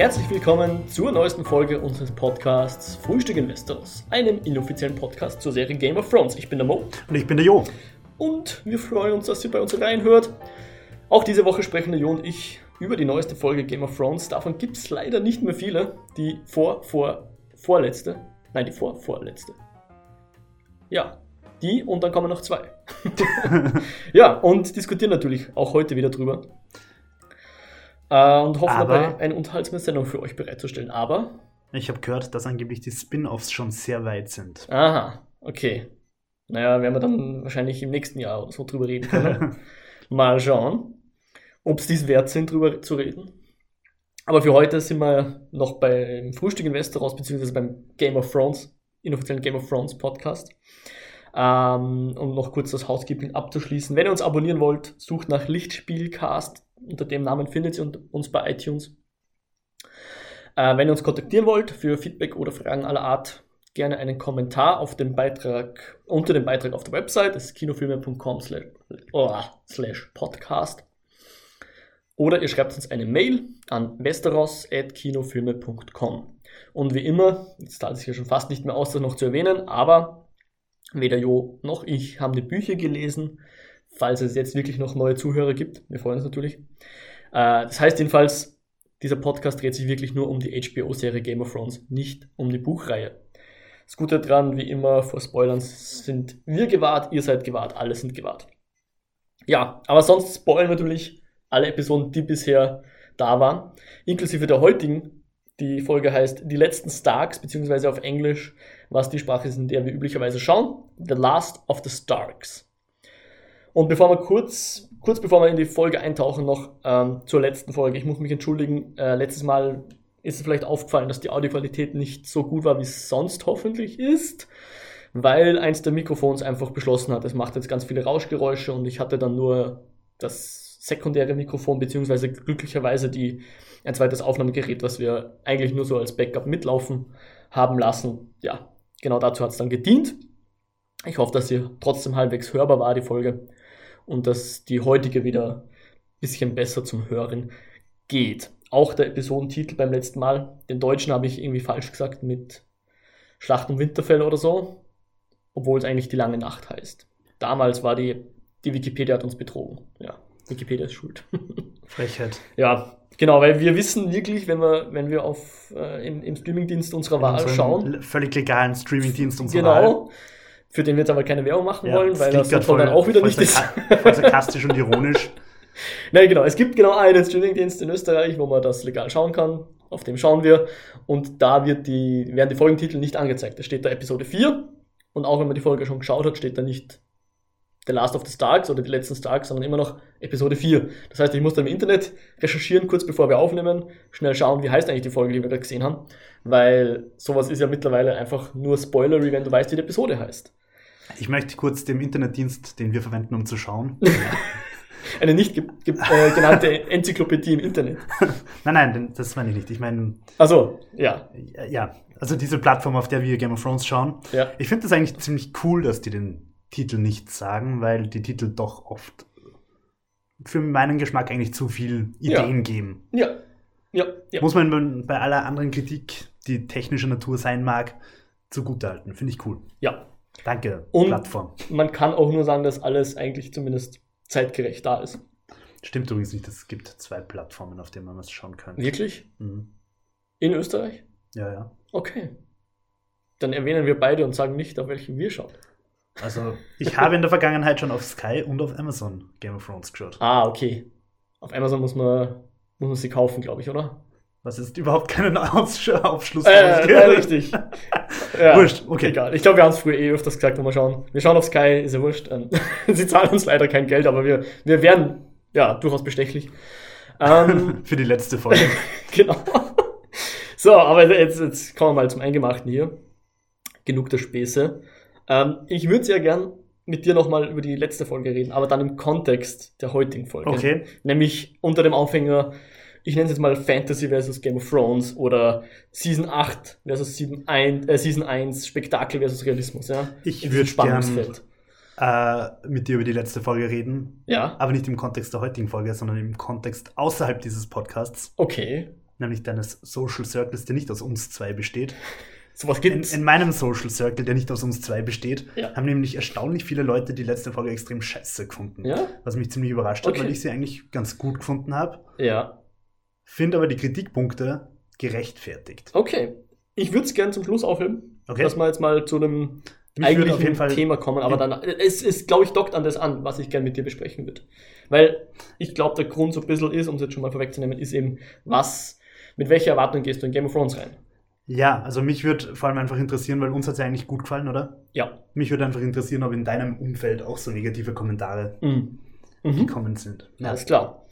herzlich willkommen zur neuesten Folge unseres Podcasts Frühstück in Westeros, einem inoffiziellen Podcast zur Serie Game of Thrones. Ich bin der Mo. Und ich bin der Jo. Und wir freuen uns, dass ihr bei uns reinhört. Auch diese Woche sprechen der Jo und ich über die neueste Folge Game of Thrones. Davon gibt es leider nicht mehr viele. Die vor, vor, vorletzte. Nein, die vor, vorletzte. Ja, die und dann kommen noch zwei. ja, und diskutieren natürlich auch heute wieder drüber. Äh, und hoffen Aber- dabei, eine unterhaltsame Sendung für euch bereitzustellen. Aber, Ich habe gehört, dass angeblich die Spin-offs schon sehr weit sind. aha, okay. Naja, werden wir dann wahrscheinlich im nächsten Jahr oder so drüber reden können. Mal schauen, ob es dies wert sind, drüber zu reden. Aber für heute sind wir noch beim Frühstück in Westeros, beziehungsweise beim Game of Thrones, inoffiziellen Game of Thrones Podcast. Ähm, um noch kurz das Housekeeping abzuschließen. Wenn ihr uns abonnieren wollt, sucht nach Lichtspielcast. Unter dem Namen findet ihr uns bei iTunes. Äh, wenn ihr uns kontaktieren wollt für Feedback oder Fragen aller Art, gerne einen Kommentar auf dem Beitrag, unter dem Beitrag auf der Website, das ist kinofilme.com oh, slash podcast. Oder ihr schreibt uns eine Mail an westeros.kinofilme.com. Und wie immer, jetzt zahlt es ja schon fast nicht mehr aus, das noch zu erwähnen, aber weder Jo noch ich haben die Bücher gelesen, falls es jetzt wirklich noch neue Zuhörer gibt. Wir freuen uns natürlich. Äh, das heißt jedenfalls, dieser Podcast dreht sich wirklich nur um die HBO-Serie Game of Thrones, nicht um die Buchreihe. Das Gute daran, wie immer, vor Spoilern sind wir gewahrt, ihr seid gewahrt, alle sind gewahrt. Ja, aber sonst spoilern natürlich alle Episoden, die bisher da waren, inklusive der heutigen. Die Folge heißt Die letzten Starks, beziehungsweise auf Englisch, was die Sprache ist, in der wir üblicherweise schauen, The Last of the Starks. Und bevor wir kurz, kurz bevor wir in die Folge eintauchen, noch ähm, zur letzten Folge. Ich muss mich entschuldigen. Äh, letztes Mal ist es vielleicht aufgefallen, dass die Audioqualität nicht so gut war, wie es sonst hoffentlich ist, weil eins der Mikrofons einfach beschlossen hat, es macht jetzt ganz viele Rauschgeräusche und ich hatte dann nur das sekundäre Mikrofon, beziehungsweise glücklicherweise die, ein zweites Aufnahmegerät, was wir eigentlich nur so als Backup mitlaufen haben lassen. Ja, genau dazu hat es dann gedient. Ich hoffe, dass sie trotzdem halbwegs hörbar war, die Folge und dass die heutige wieder ein bisschen besser zum Hören geht. Auch der Episodentitel beim letzten Mal, den deutschen habe ich irgendwie falsch gesagt mit Schlacht um Winterfell oder so, obwohl es eigentlich die lange Nacht heißt. Damals war die, die Wikipedia hat uns betrogen. Ja, Wikipedia ist schuld. Frechheit. ja, genau, weil wir wissen wirklich, wenn wir, wenn wir auf, äh, im, im Streamingdienst unserer Wahl schauen, Völlig legalen Streamingdienst unserer Wahl. genau, für den wir jetzt aber keine Werbung machen Ja, wollen, weil das dann voll- auch wieder nicht ist. Voll sarkastisch und ironisch. Nein, genau. Es gibt genau einen Streamingdienst in Österreich, wo man das legal schauen kann. Auf dem schauen wir. Und da wird die, werden die Folgentitel nicht angezeigt. Da steht da Episode 4. Und auch wenn man die Folge schon geschaut hat, steht da nicht The Last of the Starks oder die letzten Starks, sondern immer noch Episode 4. Das heißt, ich muss dann im Internet recherchieren, kurz bevor wir aufnehmen, schnell schauen, wie heißt eigentlich die Folge, die wir gerade gesehen haben. Weil sowas ist ja mittlerweile einfach nur spoilery, wenn du weißt, wie die Episode heißt. Ich möchte kurz dem Internetdienst, den wir verwenden, um zu schauen. Eine nicht ge ge äh, genannte Enzyklopädie im Internet. nein, nein, das meine ich nicht. Ich meine, Also, ja. ja, also diese Plattform, auf der wir Game of Thrones schauen. Ja. Ich finde das eigentlich ziemlich cool, dass die den Titel nicht sagen, weil die Titel doch oft für meinen Geschmack eigentlich zu viel Ja. Ideen geben. Ja. Ja. ja. Muss man bei aller anderen Kritik, die technischer Natur sein mag, zugutehalten. Finde ich cool. ja. Danke, Und- Plattform. Man kann auch nur sagen, dass alles eigentlich zumindest zeitgerecht da ist. Stimmt übrigens nicht, es gibt zwei Plattformen, auf denen man es schauen kann. Wirklich? Mhm. In Österreich? Ja, ja. Okay. Dann erwähnen wir beide und sagen nicht, auf welchen wir schauen. Also, ich habe in der Vergangenheit schon auf Sky und auf Amazon Game of Thrones geschaut. Ah, okay. Auf Amazon muss man, muss man sie kaufen, glaube ich, oder? Was ist überhaupt keinen Aufschluss Äh, ja, richtig. Ja, Wurscht, okay. Egal. Ich glaube, wir haben es früher eh öfters gesagt, wir schauen. Wir schauen auf Sky, ist ja wurscht. Ähm, sie zahlen uns leider kein Geld, aber wir, wir wären ja durchaus bestechlich. Ähm, Für die letzte Folge. genau. So, aber jetzt, jetzt kommen wir mal zum Eingemachten hier. Genug der Späße. Ähm, ich würde sehr gern mit dir nochmal über die letzte Folge reden, aber dann im Kontext der heutigen Folge. Okay. Nämlich unter dem Aufhänger, ich nenne es jetzt mal Fantasy versus Game of Thrones oder Season 8 versus Season 1, äh, Season 1 Spektakel versus Realismus. Ja? Ich In diesem würd Spannungsfeld. äh, mit dir über die letzte Folge reden. Ja, Aber nicht im Kontext der heutigen Folge, sondern im Kontext außerhalb dieses Podcasts. okay. nämlich deines Social Circles, der nicht aus uns zwei besteht. Sowas In, gibt's. in meinem Social Circle, der nicht aus uns zwei besteht, Ja. haben nämlich erstaunlich viele Leute die letzte Folge extrem scheiße gefunden. Ja? Was mich ziemlich überrascht hat, Okay. weil ich sie eigentlich ganz gut gefunden habe. Ja. Finde aber die Kritikpunkte gerechtfertigt. Okay. Ich würde es gerne zum Schluss aufheben, Okay. dass wir jetzt mal zu einem Mich eigentlichen auf jeden Fall- Thema kommen, aber dann, es ist, glaube ich, dockt an das an, was ich gerne mit dir besprechen würde. Weil ich glaube, der Grund so ein bisschen ist, um es jetzt schon mal vorwegzunehmen, ist eben, was, mit welcher Erwartung gehst du in Game of Thrones rein? Ja, also mich würde vor allem einfach interessieren, weil uns hat es ja eigentlich gut gefallen, oder? Ja. Mich würde einfach interessieren, ob in deinem Umfeld auch so negative Kommentare Mhm. Mhm. gekommen sind. Alles klar.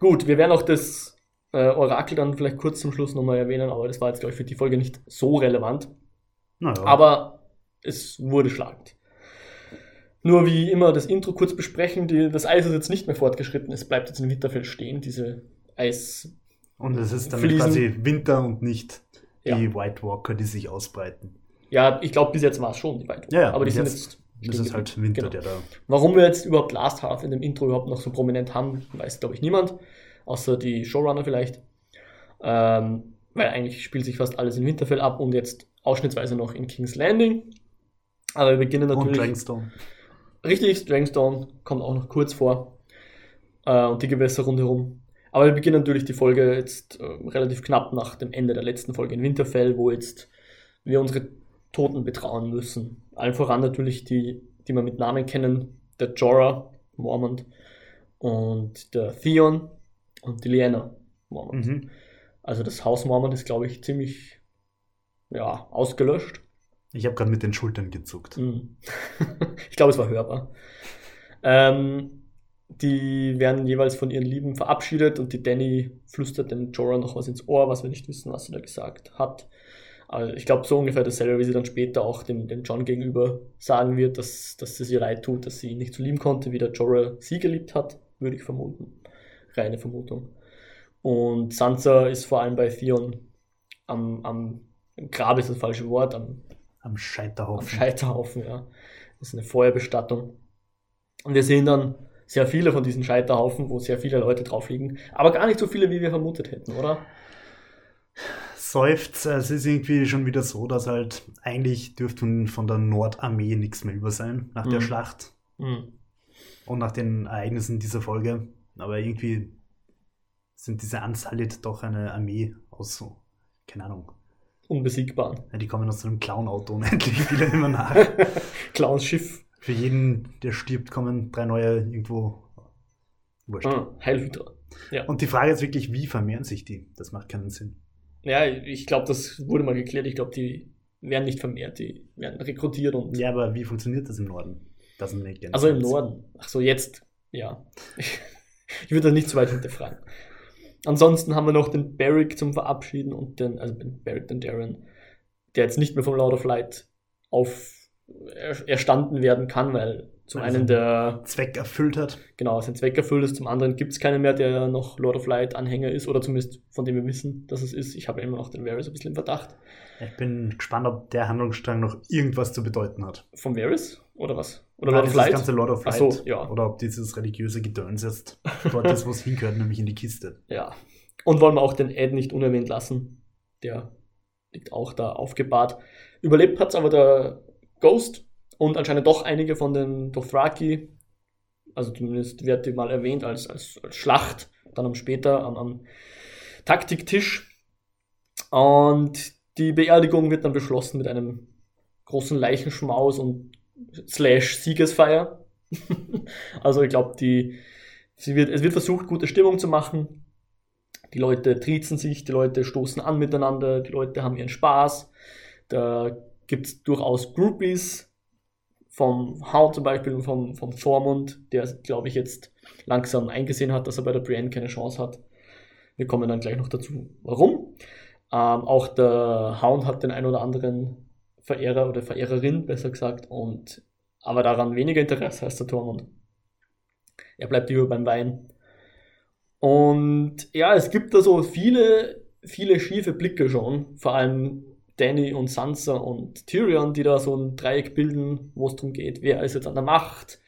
Gut, wir werden auch das äh, Orakel dann vielleicht kurz zum Schluss nochmal erwähnen, aber das war jetzt, glaube ich, für die Folge nicht so relevant. Naja. Aber es wurde schlagend. Nur wie immer das Intro kurz besprechen. Die, das Eis ist jetzt nicht mehr fortgeschritten. Es bleibt jetzt in Winterfell stehen, diese Eis. Und es ist dann quasi Winter und nicht die Ja. White Walker, die sich ausbreiten. Ja, ich glaube, bis jetzt war es schon die White Walker. Ja, ja, aber die und sind jetzt-. Das ist halt. Winter, Genau. der da. Warum wir jetzt überhaupt Last Half in dem Intro überhaupt noch so prominent haben, weiß, glaube ich, niemand. Außer die Showrunner vielleicht. Ähm, weil eigentlich spielt sich fast alles in Winterfell ab und jetzt ausschnittsweise noch in King's Landing. Aber wir beginnen Und natürlich. Dragonstone. Richtig, Dragonstone kommt auch noch kurz vor. Äh, und die Gewässer rundherum. Aber wir beginnen natürlich die Folge jetzt äh, relativ knapp nach dem Ende der letzten Folge in Winterfell, wo jetzt wir unsere Toten betrauen müssen. Allen voran natürlich die, die wir mit Namen kennen, der Jorah Mormont und der Theon und die Lyanna Mormont. Mhm. Also das Haus Mormont ist, glaube ich, ziemlich ja, ausgelöscht. Ich habe gerade mit den Schultern gezuckt. Mhm. ich glaube, es war hörbar. Ähm, die werden jeweils von ihren Lieben verabschiedet und die Danny flüstert dem Jorah noch was ins Ohr, was wir nicht wissen, was sie da gesagt hat. Also ich glaube, so ungefähr dasselbe, wie sie dann später auch dem, dem John gegenüber sagen wird, dass, dass es ihr leid tut, dass sie ihn nicht so lieben konnte, wie der Jorah sie geliebt hat, würde ich vermuten. Reine Vermutung. Und Sansa ist vor allem bei Theon am, am Grab ist das falsche Wort, am Am am Scheiterhaufen. Scheiterhaufen, ja. Das ist eine Feuerbestattung. Und wir sehen dann sehr viele von diesen Scheiterhaufen, wo sehr viele Leute drauf liegen, aber gar nicht so viele, wie wir vermutet hätten, oder? Seufzt, es ist irgendwie schon wieder so, dass halt eigentlich dürfte von- der Nordarmee nichts mehr über sein nach der Mhm. Schlacht Hm. und nach den Ereignissen dieser Folge. Aber irgendwie sind diese Unsullied doch eine Armee aus so, keine Ahnung. Unbesiegbar. Ja, die kommen aus so einem Clown-Auto unendlich viele immer nach. Clowns Schiff. Für jeden, der stirbt, kommen drei neue irgendwo. Wurscht. Ah, Heilhydra. Ja. Und die Frage ist wirklich, wie vermehren sich die? Das macht keinen Sinn. ja, ich glaube, das wurde mal geklärt. Ich glaube, die werden nicht vermehrt, die werden rekrutiert und. Ja, aber wie funktioniert das im Norden? Das ist nicht Also im Norden. Ach so, jetzt. Ja. Ich würde das nicht zu weit hinterfragen. Ansonsten haben wir noch den Barrick zum Verabschieden und den, also den Barrick, den Darren, der jetzt nicht mehr vom Lord of Light auf erstanden werden kann, weil zum Also- einen der, Zweck erfüllt hat. genau, sein Zweck erfüllt ist, zum anderen gibt es keinen mehr, der noch Lord of Light Anhänger ist, oder zumindest von dem wir wissen, dass es ist. Ich habe immer noch den Varys ein bisschen im Verdacht. Ich bin gespannt, ob der Handlungsstrang noch irgendwas zu bedeuten hat. Vom Varys? Oder was? Oder Nein, Lord of Light? ganze Lord of Light. so, ja. Oder ob dieses religiöse Gedöns jetzt dort ist, wo es hingehört, nämlich in die Kiste. Ja. Und wollen wir auch den Ed nicht unerwähnt lassen. Der liegt auch da aufgebahrt. Überlebt hat es aber der Ghost und anscheinend doch einige von den Dothraki. Also zumindest wird die mal erwähnt als, als, als Schlacht, dann später am, am Taktiktisch. Und die Beerdigung wird dann beschlossen mit einem großen Leichenschmaus und slash Siegesfeier. also ich glaube, wird, es wird versucht, gute Stimmung zu machen. Die Leute triezen sich, die Leute stoßen an miteinander, die Leute haben ihren Spaß. Da gibt es durchaus Groupies vom Hound zum Beispiel und vom, vom Thormund, der, glaube ich, jetzt langsam eingesehen hat, dass er bei der Brienne keine Chance hat. Wir kommen dann gleich noch dazu, warum. Ähm, auch der Hound hat den ein oder anderen Verehrer oder Verehrerin, besser gesagt, und aber daran weniger Interesse als der Tormund. Er bleibt lieber beim Wein. Und ja, es gibt da so viele, viele schiefe Blicke schon. Vor allem Danny und Sansa und Tyrion, die da so ein Dreieck bilden, wo es darum geht, wer ist jetzt an der Macht,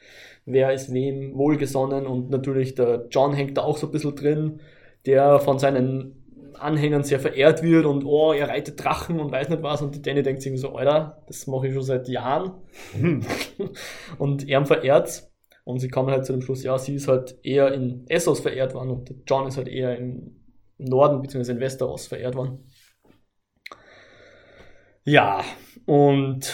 wer ist wem wohlgesonnen und natürlich der John hängt da auch so ein bisschen drin, der von seinen Anhängern sehr verehrt wird und oh, er reitet Drachen und weiß nicht was. Und die Danny denkt sich so, Alter, das mache ich schon seit Jahren. und er verehrt Und sie kommen halt zu dem Schluss, ja, sie ist halt eher in Essos verehrt worden und John ist halt eher im Norden bzw. in Westeros verehrt worden. Ja, und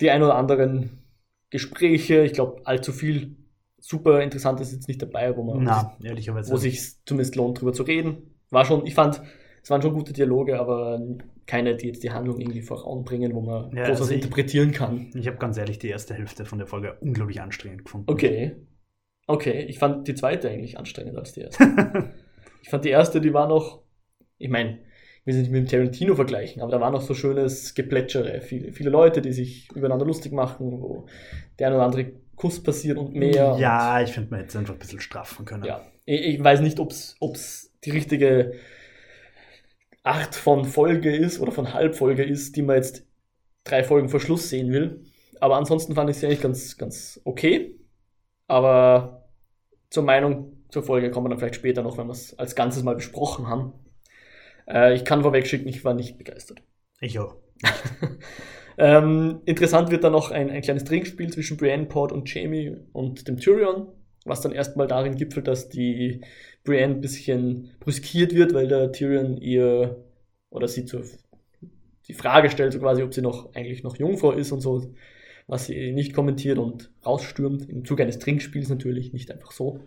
die ein oder anderen Gespräche, ich glaube, allzu viel super interessant ist jetzt nicht dabei, wo man Na, ehrlicherweise. wo sich zumindest lohnt, drüber zu reden. War schon, ich fand, es waren schon gute Dialoge, aber keine, die jetzt die Handlung irgendwie voranbringen, wo man Ja, groß was also interpretieren kann. Ich habe ganz ehrlich die erste Hälfte von der Folge unglaublich anstrengend gefunden. Okay. Okay, ich fand die zweite eigentlich anstrengender als die erste. ich fand die erste, die war noch, ich meine, will sie nicht mit dem Tarantino vergleichen, aber da war noch so schönes Geplätschere. Viele, viele Leute, die sich übereinander lustig machen, wo der ein oder andere Kuss passiert und mehr. Ja, ich finde, man hätte es einfach ein bisschen straffen können. Ja, ich, ich weiß nicht, ob es die richtige Art von Folge ist oder von Halbfolge ist, die man jetzt drei Folgen vor Schluss sehen will. Aber ansonsten fand ich sie eigentlich ganz, ganz okay. Aber zur Meinung zur Folge kommen wir dann vielleicht später noch, wenn wir es als Ganzes mal besprochen haben. Äh, ich kann vorwegschicken, ich war nicht begeistert. Ich auch. Ähm, interessant wird dann noch ein, ein kleines Trinkspiel zwischen Brienne, Port und Jamie und dem Tyrion, was dann erstmal darin gipfelt, dass die Brienne ein bisschen brüskiert wird, weil der Tyrion ihr oder sie zur die Frage stellt, so quasi, ob sie noch eigentlich noch Jungfrau ist und so, was sie nicht kommentiert und rausstürmt. Im Zuge eines Trinkspiels natürlich, nicht einfach so.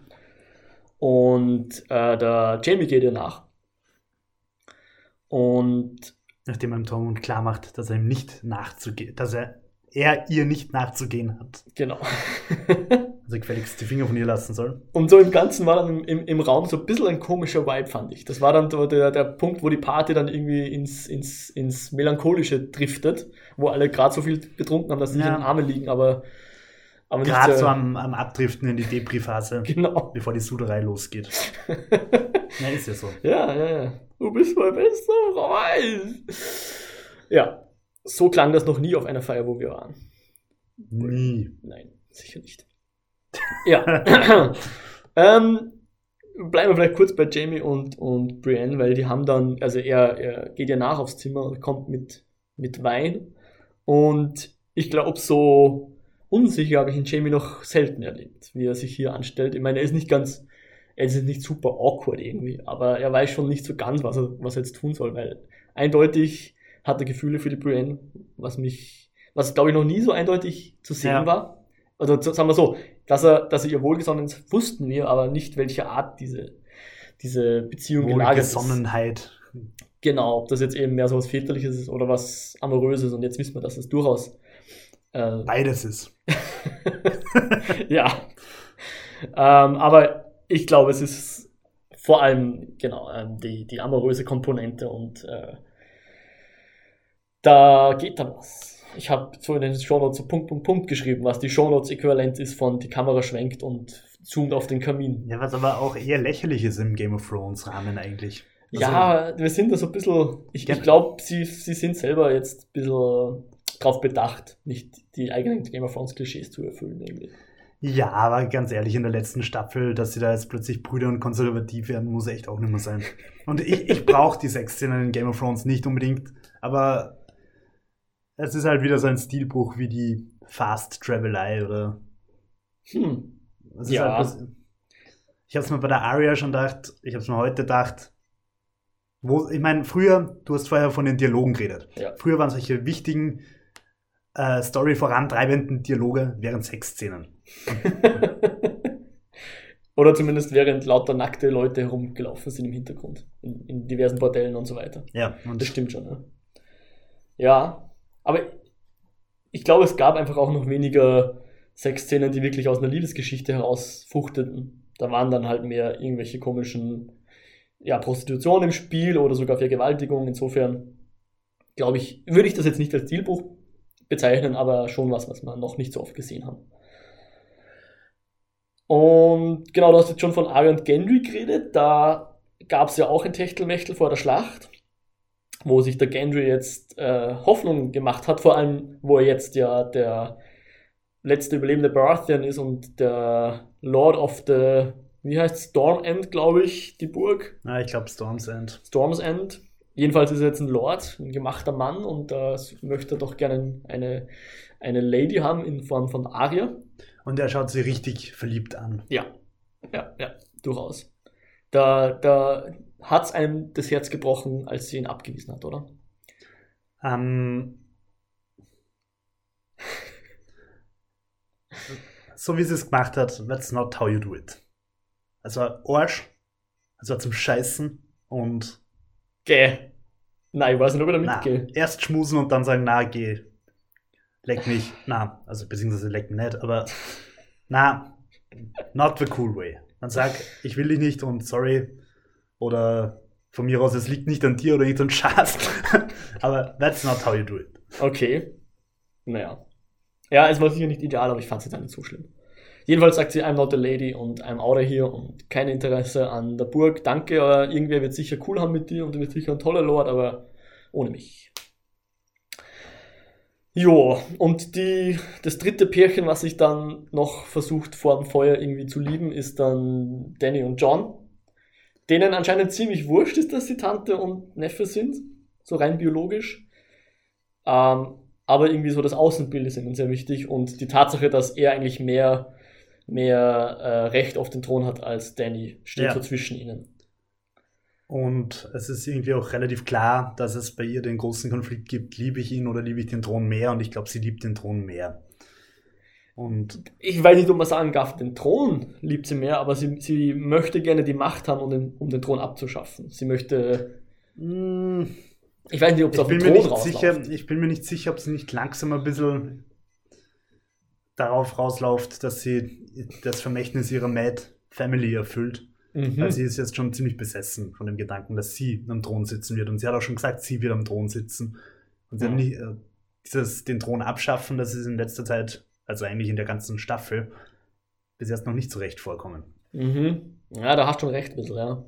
Und äh, der Jamie geht ihr nach. Und Nachdem einem Tormund klar macht, dass er ihm nicht nachzugehen, dass er, er ihr nicht nachzugehen hat. genau. Also gefälligst die Finger von ihr lassen soll. Und so im Ganzen war dann im, im, im Raum so ein bisschen ein komischer Vibe, fand ich. Das war dann der, der Punkt, wo die Party dann irgendwie ins, ins, ins Melancholische driftet, wo alle gerade so viel betrunken haben, dass sie Ja. in den Armen liegen, aber, aber Gerade äh, so am, am Abdriften in die Depri-Phase, Genau. bevor die Suderei losgeht. Ja, ist ja so. Ja, ja, ja. Du bist mein bester Freund. Ja, so klang das noch nie auf einer Feier, wo wir waren. Nie. Nein, sicher nicht. Ja. ähm, bleiben wir vielleicht kurz bei Jamie und, und Brienne, weil die haben dann, also er, er geht ja nach aufs Zimmer und kommt mit, mit Wein. Und ich glaube, so unsicher habe ich ihn Jamie noch selten erlebt, wie er sich hier anstellt. Ich meine, er ist nicht ganz, er ist nicht super awkward irgendwie, aber er weiß schon nicht so ganz, was er, was er jetzt tun soll, weil eindeutig hat er Gefühle für die Brienne, was mich, was glaube ich noch nie so eindeutig zu sehen Ja. war. Also sagen wir so, dass er, dass er ihr wohlgesonnen ist, wussten wir, aber nicht welche Art diese, diese Beziehung gelagert ist. Wohlgesonnenheit. Genau, ob das jetzt eben mehr so was Väterliches ist oder was Amoröses und jetzt wissen wir, dass es durchaus äh, Beides ist. ja. Ähm, aber ich glaube, es ist vor allem, genau, ähm, die, die amoröse Komponente und äh, da geht dann was. Ich habe so in den Shownotes so Punkt, Punkt, Punkt geschrieben, was die Shownotes-Äquivalent ist von die Kamera schwenkt und zoomt auf den Kamin. Ja, was aber auch eher lächerlich ist im Game of Thrones Rahmen eigentlich. Also, ja, wir sind da so ein bisschen, ich, ich glaube, sie, sie sind selber jetzt ein bisschen drauf bedacht, nicht die eigenen Game of Thrones Klischees zu erfüllen irgendwie. Ja, aber ganz ehrlich, in der letzten Staffel, dass sie da jetzt plötzlich Brüder und konservativ werden, muss echt auch nicht mehr sein. Und ich, ich brauche die Sexszenen in Game of Thrones nicht unbedingt, aber es ist halt wieder so ein Stilbruch wie die Fast Travelei oder. Hm. Ja. Halt ich habe es mir bei der Aria schon gedacht, ich habe es mir heute gedacht. Wo, ich meine, früher, du hast vorher von den Dialogen geredet. Ja. Früher waren solche wichtigen äh, Story vorantreibenden Dialoge während Sexszenen. Oder zumindest während lauter nackte Leute herumgelaufen sind im Hintergrund. In, in diversen Bordellen und so weiter. Ja, und Das stimmt schon, ne? Ja, aber ich glaube, es gab einfach auch noch weniger Sexszenen, die wirklich aus einer Liebesgeschichte herausfruchteten. Da waren dann halt mehr irgendwelche komischen, ja, Prostitution im Spiel oder sogar Vergewaltigung. Insofern, glaube ich, würde ich das jetzt nicht als Stilbuch bezeichnen, aber schon was, was wir noch nicht so oft gesehen haben. Und genau, du hast jetzt schon von Arya und Gendry geredet. Da gab es ja auch ein Techtelmechtel vor der Schlacht, wo sich der Gendry jetzt äh, Hoffnung gemacht hat, vor allem, wo er jetzt ja der letzte überlebende Baratheon ist und der Lord of the wie heißt Storm End, glaube ich, die Burg. Ja, ich glaube Storm's End. Storm's End. Jedenfalls ist er jetzt ein Lord, ein gemachter Mann und da möchte er doch gerne eine, eine Lady haben in Form von Arya. Und er schaut sie richtig verliebt an. Ja, ja, ja, durchaus. Da, da hat es einem das Herz gebrochen, als sie ihn abgewiesen hat, oder? Ähm, so wie sie es gemacht hat, that's not how you do it. Also Arsch, also zum Scheißen und Geh. Nein, ich weiß nicht, ob ich da mitgehe. erst schmusen und dann sagen, na, geh. Leck mich. Na, also beziehungsweise leck mich nicht, aber na, not the cool way. Dann sag, ich will dich nicht und sorry. Oder von mir aus, es liegt nicht an dir oder nicht ein Schatz. aber that's not how you do it. Okay. Naja. Ja, es war sicher nicht ideal, aber ich fand es jetzt auch nicht so schlimm. Jedenfalls sagt sie, I'm not a lady und I'm out of here und kein Interesse an der Burg. Danke, aber irgendwer wird sicher cool haben mit dir und du bist sicher ein toller Lord, aber ohne mich. Jo, und die, das dritte Pärchen, was sich dann noch versucht vor dem Feuer irgendwie zu lieben, ist dann Danny und John. Denen anscheinend ziemlich wurscht ist, dass sie Tante und Neffe sind, so rein biologisch. Ähm, aber irgendwie so das Außenbild ist ihnen sehr wichtig und die Tatsache, dass er eigentlich mehr, mehr äh, Recht auf den Thron hat als Danny, steht Ja. so zwischen ihnen. Und es ist irgendwie auch relativ klar, dass es bei ihr den großen Konflikt gibt, liebe ich ihn oder liebe ich den Thron mehr? Und ich glaube, sie liebt den Thron mehr. Und Ich weiß nicht, ob man sagen darf, den Thron liebt sie mehr, aber sie, sie möchte gerne die Macht haben, um den, um den Thron abzuschaffen. Sie möchte, mh, ich weiß nicht, ob es auf den bin, mir Thron nicht sicher, ich bin mir nicht sicher, ob sie nicht langsam ein bisschen darauf rausläuft, dass sie das Vermächtnis ihrer Mad Family erfüllt. Mhm. Weil sie ist jetzt schon ziemlich besessen von dem Gedanken, dass sie am Thron sitzen wird. Und sie hat auch schon gesagt, sie wird am Thron sitzen. Und sie Mhm. hat nicht, äh, dieses, den Thron abschaffen, das ist in letzter Zeit, also eigentlich in der ganzen Staffel, bis jetzt noch nicht so recht vorkommen. Mhm. Ja, da hast du schon recht, ein bisschen, ja.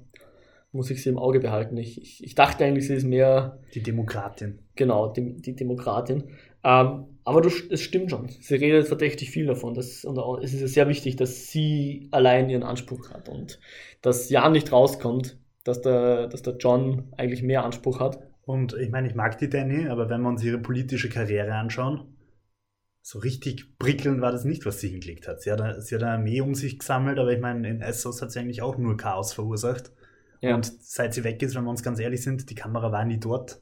Muss ich sie im Auge behalten. Ich, ich, ich dachte eigentlich, sie ist mehr, Die Demokratin. genau, die, die Demokratin. Ähm, aber du, es stimmt schon. Sie redet verdächtig viel davon. Das, und es ist ja sehr wichtig, dass sie allein ihren Anspruch hat und dass ja nicht rauskommt, dass der, dass der John eigentlich mehr Anspruch hat. Und ich meine, ich mag die Danny, aber wenn wir uns ihre politische Karriere anschauen, so richtig prickelnd war das nicht, was sie hingelegt hat. Sie hat, eine- sie hat eine Armee um sich gesammelt, aber ich meine, in Essos hat sie eigentlich auch nur Chaos verursacht. Ja. Und seit sie weg ist, wenn wir uns ganz ehrlich sind, die Kamera war nie dort.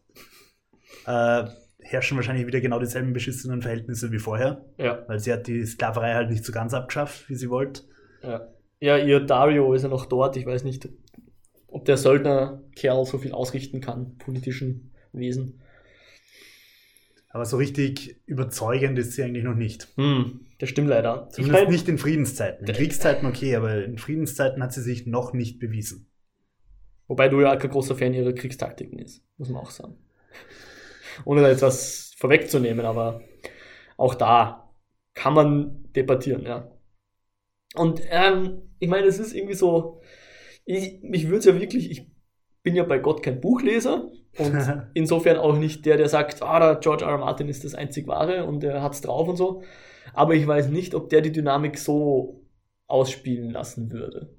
Äh, herrschen wahrscheinlich wieder genau dieselben beschissenen Verhältnisse wie vorher, ja, weil sie hat die Sklaverei halt nicht so ganz abgeschafft, wie sie wollte. ja. Ja, ihr Dario ist ja noch dort. Ich weiß nicht, ob der Söldnerkerl so viel ausrichten kann, politischen Wesen. Aber so richtig überzeugend ist sie eigentlich noch nicht. Hm, das stimmt leider. Ich Zumindest mein, nicht in Friedenszeiten. In Kriegszeiten okay, aber in Friedenszeiten hat sie sich noch nicht bewiesen. Wobei du ja kein großer Fan ihrer Kriegstaktiken ist, muss man auch sagen. Ohne da jetzt was vorwegzunehmen, aber auch da kann man debattieren, ja. Und ähm, ich meine, es ist irgendwie so, ich, mich würde es ja wirklich, ich bin ja bei Gott kein Buchleser und insofern auch nicht der, der sagt, ah, der George R. R. Martin ist das einzig wahre und er hat's drauf und so. Aber ich weiß nicht, ob der die Dynamik so ausspielen lassen würde.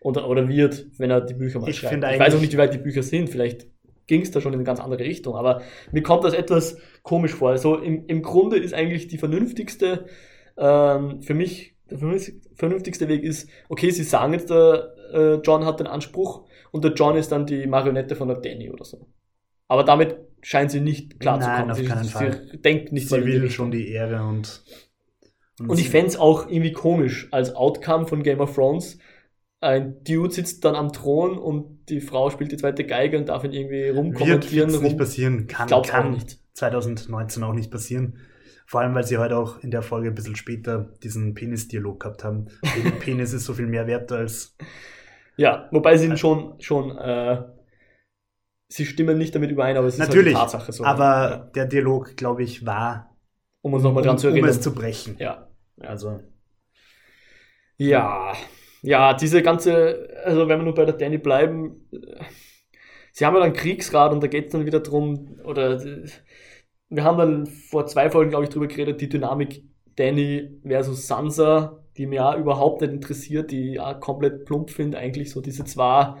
Oder, oder wird, wenn er die Bücher mal Ich schreibt. Ich weiß auch nicht, wie weit die Bücher sind. Vielleicht ging es da schon in eine ganz andere Richtung. Aber mir kommt das etwas komisch vor. Also im, im Grunde ist eigentlich die vernünftigste, ähm, für mich, der vernünftig- vernünftigste Weg ist, okay, sie sagen jetzt, der äh, John hat den Anspruch und der John ist dann die Marionette von der Danny oder so. Aber damit scheint sie nicht klar zu Nein, kommen. auf sie, keinen sie Fall. denkt nicht sie will schon die Ehre und. Und ich fände es auch irgendwie komisch, als Outcome von Game of Thrones. Ein Dude sitzt dann am Thron und die Frau spielt die zweite Geige und darf ihn irgendwie wird rumkommentieren. nicht rum- passieren. Kann, glaub's kann auch nicht. 2019 auch nicht passieren. Vor allem, weil sie heute auch in der Folge ein bisschen später diesen Penis-Dialog gehabt haben. Der Penis ist so viel mehr wert als. Ja, wobei sie ihn schon, schon, äh, sie stimmen nicht damit überein, aber es ist Natürlich, halt die Tatsache so. aber ja. der Dialog, glaube ich, war, um uns nochmal um, dran zu um erinnern. es zu brechen. ja. ja. Also, Ja, ja, diese ganze, also wenn wir nur bei der Danny bleiben, äh, sie haben ja dann Kriegsrat und da geht es dann wieder drum, oder wir haben dann vor zwei Folgen, glaube ich, drüber geredet, die Dynamik Danny versus Sansa, die mir ja überhaupt nicht interessiert, die ich ja komplett plump finde, eigentlich so diese zwei,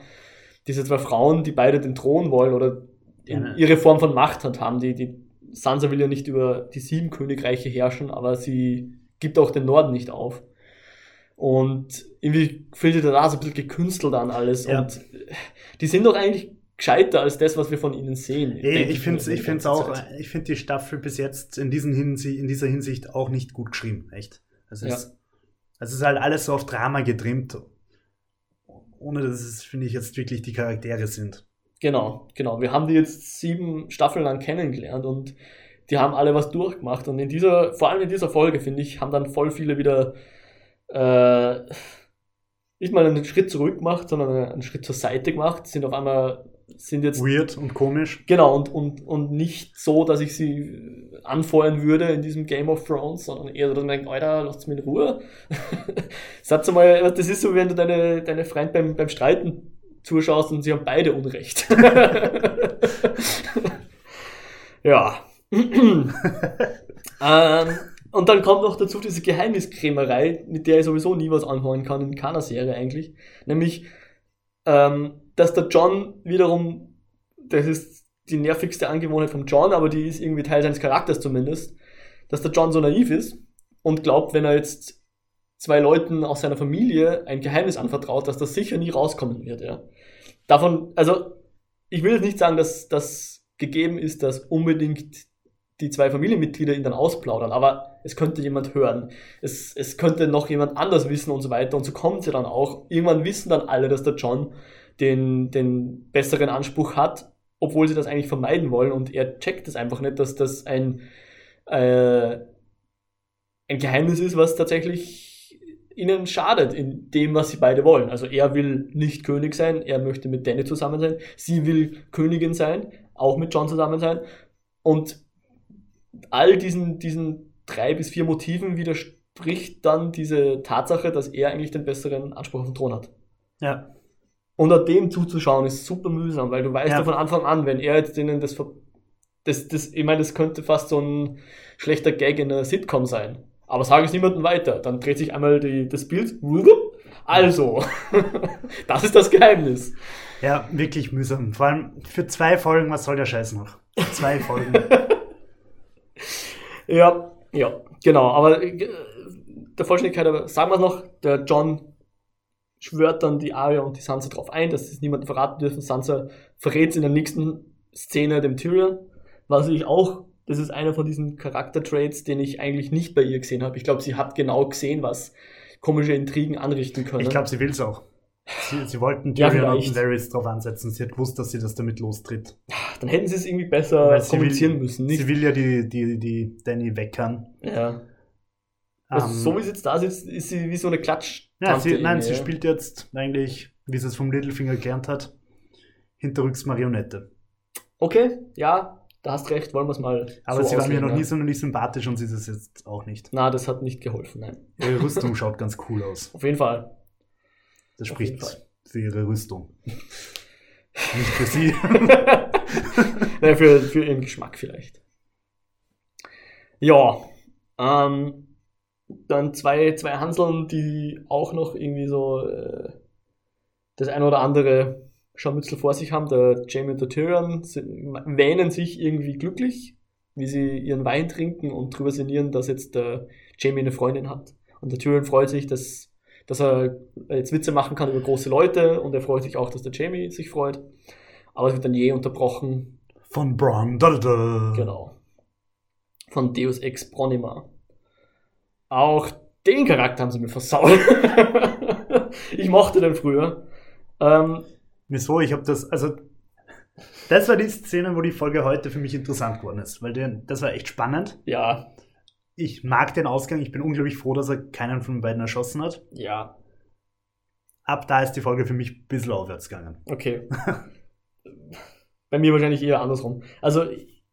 diese zwei Frauen, die beide den Thron wollen oder Ja. ihre Form von Macht halt haben. Die, die Sansa will ja nicht über die sieben Königreiche herrschen, aber sie gibt auch den Norden nicht auf. Und irgendwie fühlt sich da so ein bisschen gekünstelt an alles. Ja. Und die sind doch eigentlich gescheiter als das, was wir von ihnen sehen. Ey, ich finde mir ich die find's auch, Zeit. ich finde die Staffel bis jetzt in, diesen Hinsi in dieser Hinsicht auch nicht gut geschrieben, echt. Es Ja. ist, es ist halt alles so auf Drama getrimmt, ohne dass es, finde ich, jetzt wirklich die Charaktere sind. Genau, genau. Wir haben die jetzt sieben Staffeln lang kennengelernt und die haben alle was durchgemacht. Und in dieser, vor allem in dieser Folge, finde ich, haben dann voll viele wieder äh, nicht mal einen Schritt zurück gemacht, sondern einen Schritt zur Seite gemacht, sind auf einmal, sind jetzt Weird und komisch. Genau, und, und, und nicht so, dass ich sie anfeuern würde in diesem Game of Thrones, sondern eher so, dass man denkt, Alter, lasst mich in Ruhe. Satz mal, das ist so, wenn du deine, deine Freund beim, beim Streiten zuschaust und sie haben beide Unrecht. ja. ähm, und dann kommt noch dazu diese Geheimniskrämerei, mit der ich sowieso nie was anfangen kann in keiner Serie eigentlich. Nämlich, ähm, dass der John wiederum, das ist die nervigste Angewohnheit vom John, aber die ist irgendwie Teil seines Charakters zumindest, dass der John so naiv ist und glaubt, wenn er jetzt zwei Leuten aus seiner Familie ein Geheimnis anvertraut, dass das sicher nie rauskommen wird, ja. Davon, also, ich will jetzt nicht sagen, dass das gegeben ist, dass unbedingt die zwei Familienmitglieder ihn dann ausplaudern, aber es könnte jemand hören. Es, es könnte noch jemand anders wissen und so weiter. Und so kommt ja dann auch. Irgendwann wissen dann alle, dass der John den, den besseren Anspruch hat, obwohl sie das eigentlich vermeiden wollen. Und er checkt es einfach nicht, dass das ein, äh, ein Geheimnis ist, was tatsächlich ihnen schadet in dem, was sie beide wollen. Also er will nicht König sein, er möchte mit Danny zusammen sein, sie will Königin sein, auch mit John zusammen sein. Und all diesen, diesen drei bis vier Motiven widerspricht dann diese Tatsache, dass er eigentlich den besseren Anspruch auf den Thron hat. Ja. Und an dem zuzuschauen ist super mühsam, weil du weißt Ja. ja von Anfang an, wenn er jetzt denen das, ver- das, das ich meine, das könnte fast so ein schlechter Gag in einer Sitcom sein. Aber sage es niemandem weiter. Dann dreht sich einmal die, das Bild. Also, das ist das Geheimnis. Ja, wirklich mühsam. Vor allem für zwei Folgen, was soll der Scheiß noch? Zwei Folgen. Ja, ja, genau. Aber äh, der Vollständigkeit, aber sagen wir es noch, der John schwört dann die Arya und die Sansa drauf ein, dass sie es niemandem verraten dürfen. Sansa verrät es in der nächsten Szene dem Tyrion, was ich auch, das ist einer von diesen Charaktertraits, den ich eigentlich nicht bei ihr gesehen habe. Ich glaube, sie hat genau gesehen, was komische Intrigen anrichten können. Ich glaube, sie will es auch. Sie, sie wollten Ja, Tyrion und vielleicht. Varys drauf ansetzen. Sie hat gewusst, dass sie das damit lostritt. dann hätten sie es irgendwie besser Weil sie kommunizieren will, müssen. Nicht, Sie will ja die, die, die Danny weckern. ja. Also, Ähm, so wie sie jetzt da sitzt, ist sie wie so eine Klatsch. ja, sie, nein, sie spielt jetzt eigentlich, wie sie es vom Littlefinger gelernt hat, hinterrücks Marionette. Okay, ja, da hast recht, wollen wir es mal. Aber so sie war mir noch ja. nie sonderlich sympathisch und sie ist es jetzt auch nicht. Na, das hat nicht geholfen, nein. Ihre Rüstung schaut ganz cool aus. Auf jeden Fall. Das Auf spricht für ihre Rüstung. Nicht für sie. Naja, für, für ihren Geschmack vielleicht. Ja, ähm, dann zwei, zwei Hanseln, die auch noch irgendwie so äh, das eine oder andere Scharmützel vor sich haben. Der Jamie und der Tyrion wähnen sich irgendwie glücklich, wie sie ihren Wein trinken und drüber sinnieren, dass jetzt der Jamie eine Freundin hat. Und der Tyrion freut sich, dass, dass er jetzt Witze machen kann über große Leute und er freut sich auch, dass der Jamie sich freut. Aber es wird dann je unterbrochen Von Bronn. Da, da, da. Genau. Von Deus Ex Bronima. Auch den Charakter haben sie mir versaut. ich mochte den früher. Ähm, Wieso? Ich habe das, also das war die Szene, wo die Folge heute für mich interessant geworden ist, weil das war echt spannend. ja, Ich mag den Ausgang, ich bin unglaublich froh, dass er keinen von den beiden erschossen hat. ja, Ab da ist die Folge für mich ein bisschen aufwärts gegangen. okay. Bei mir wahrscheinlich eher andersrum. Also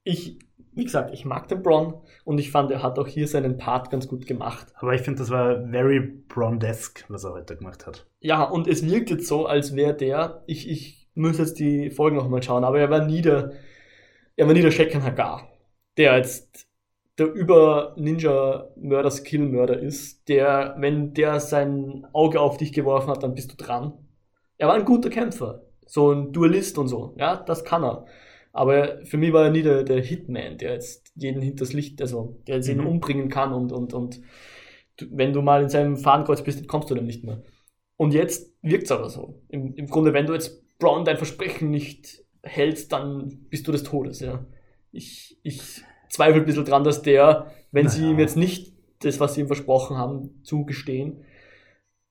ich, wie gesagt, ich mag den Bron und ich fand, er hat auch hier seinen Part ganz gut gemacht. Aber ich finde, das war very Brondesk, was er heute gemacht hat. Ja, und es wirkt jetzt so, als wäre der, ich, ich muss jetzt die Folgen nochmal schauen, aber er war nie der, er war nie der Shekan Hagar, der jetzt der Über-Ninja-Mörder-Skill-Mörder ist, der, wenn der sein Auge auf dich geworfen hat, dann bist du dran. Er war ein guter Kämpfer, so ein Duellist und so, ja, das kann er. Aber für mich war er nie der, der Hitman, der jetzt jeden hinters Licht, also der jetzt Mhm. umbringen kann und, und, und wenn du mal in seinem Fahnenkreuz bist, kommst du dann nicht mehr. Und jetzt wirkt's aber so. Im, Im Grunde, wenn du jetzt Braun dein Versprechen nicht hältst, dann bist du des Todes, ja. Ich, ich zweifle ein bisschen dran, dass der, wenn sie Naja. ihm jetzt nicht das, was sie ihm versprochen haben, zugestehen,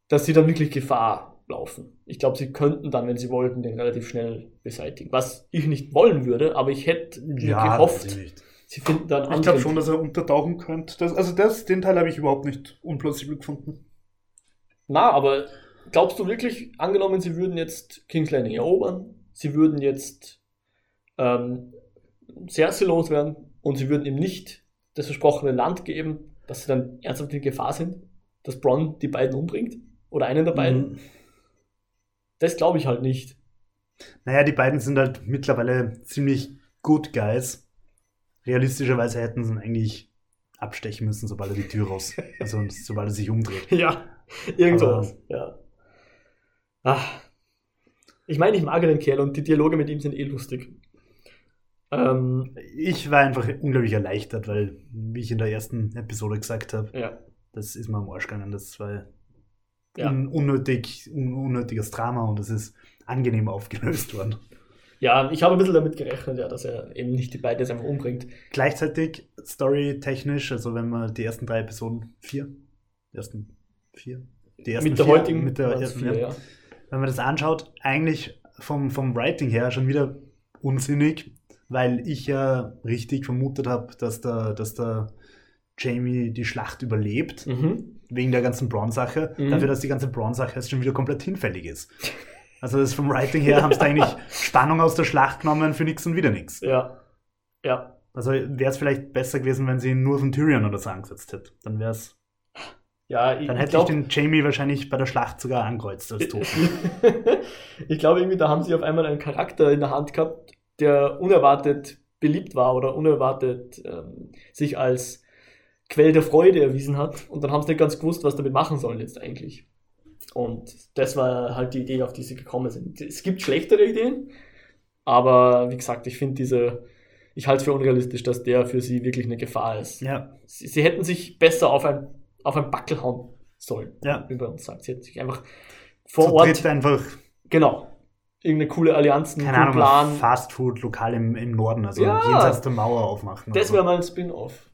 dass sie dann wirklich Gefahr laufen. Ich glaube, sie könnten dann, wenn sie wollten, den relativ schnell beseitigen. Was ich nicht wollen würde, aber ich hätte mir weiß gehofft, ich nicht. sie finden dann Ich glaube schon, dass er untertauchen könnte. Das, also das, den Teil habe ich überhaupt nicht unplausibel gefunden. Na, aber glaubst du wirklich, angenommen, sie würden jetzt King's Landing erobern, sie würden jetzt ähm, Cersei loswerden und sie würden ihm nicht das versprochene Land geben, dass sie dann ernsthaft in Gefahr sind, dass Bronn die beiden umbringt? Oder einen der beiden? Mhm. Das glaube ich halt nicht. Naja, die beiden sind halt mittlerweile ziemlich good guys. Realistischerweise hätten sie ihn eigentlich abstechen müssen, sobald er die Tür raus, also sobald er sich umdreht. Ja, irgend Aber- sowas. Ja. Ach. Ich meine, ich mag den Kerl und die Dialoge mit ihm sind eh lustig. Ähm, Ich war einfach unglaublich erleichtert, weil, wie ich in der ersten Episode gesagt habe, ja. das ist mir am Arsch gegangen. Das war Ja. un unnötig, un unnötiges Drama und es ist angenehm aufgelöst worden. Ja, ich habe ein bisschen damit gerechnet, ja, dass er eben nicht die beiden jetzt einfach umbringt. Gleichzeitig storytechnisch, also wenn man die ersten drei Episoden, vier, die ersten vier, die ersten mit der vier, heutigen mit der ersten, vier, ja. wenn man das anschaut, eigentlich vom, vom Writing her schon wieder unsinnig, weil ich ja richtig vermutet habe, dass der, dass der Jamie die Schlacht überlebt, Mhm. wegen der ganzen Braun-Sache, Mhm. dafür, dass die ganze Braun-Sache jetzt schon wieder komplett hinfällig ist. Also das vom Writing her haben sie da eigentlich Spannung aus der Schlacht genommen für nichts und wieder nichts. Ja. Ja. Also wäre es vielleicht besser gewesen, wenn sie ihn nur von Tyrion oder so angesetzt hätte. Dann wäre es. Ja, ich, Dann hätte glaub- ich den Jamie wahrscheinlich bei der Schlacht sogar ankreuzt als Toten. ich glaube irgendwie, da haben sie auf einmal einen Charakter in der Hand gehabt, der unerwartet beliebt war oder unerwartet ähm, sich als Quell der Freude erwiesen hat. Und dann haben sie nicht ganz gewusst, was damit machen sollen jetzt eigentlich. Und das war halt die Idee, auf die sie gekommen sind. Es gibt schlechtere Ideen, aber wie gesagt, ich finde diese, ich halte es für unrealistisch, dass der für sie wirklich eine Gefahr ist. Ja, Sie, sie hätten sich besser auf ein, auf ein Backel hauen sollen, Ja. wie bei uns sagt. Sie hätten sich einfach vor zu Ort, einfach, genau, irgendeine coole Allianz, einen keine Ahnung, Plan. Fast Food lokal im, im Norden, also Ja. jenseits der Mauer aufmachen. Das wäre mal ein Spin-off.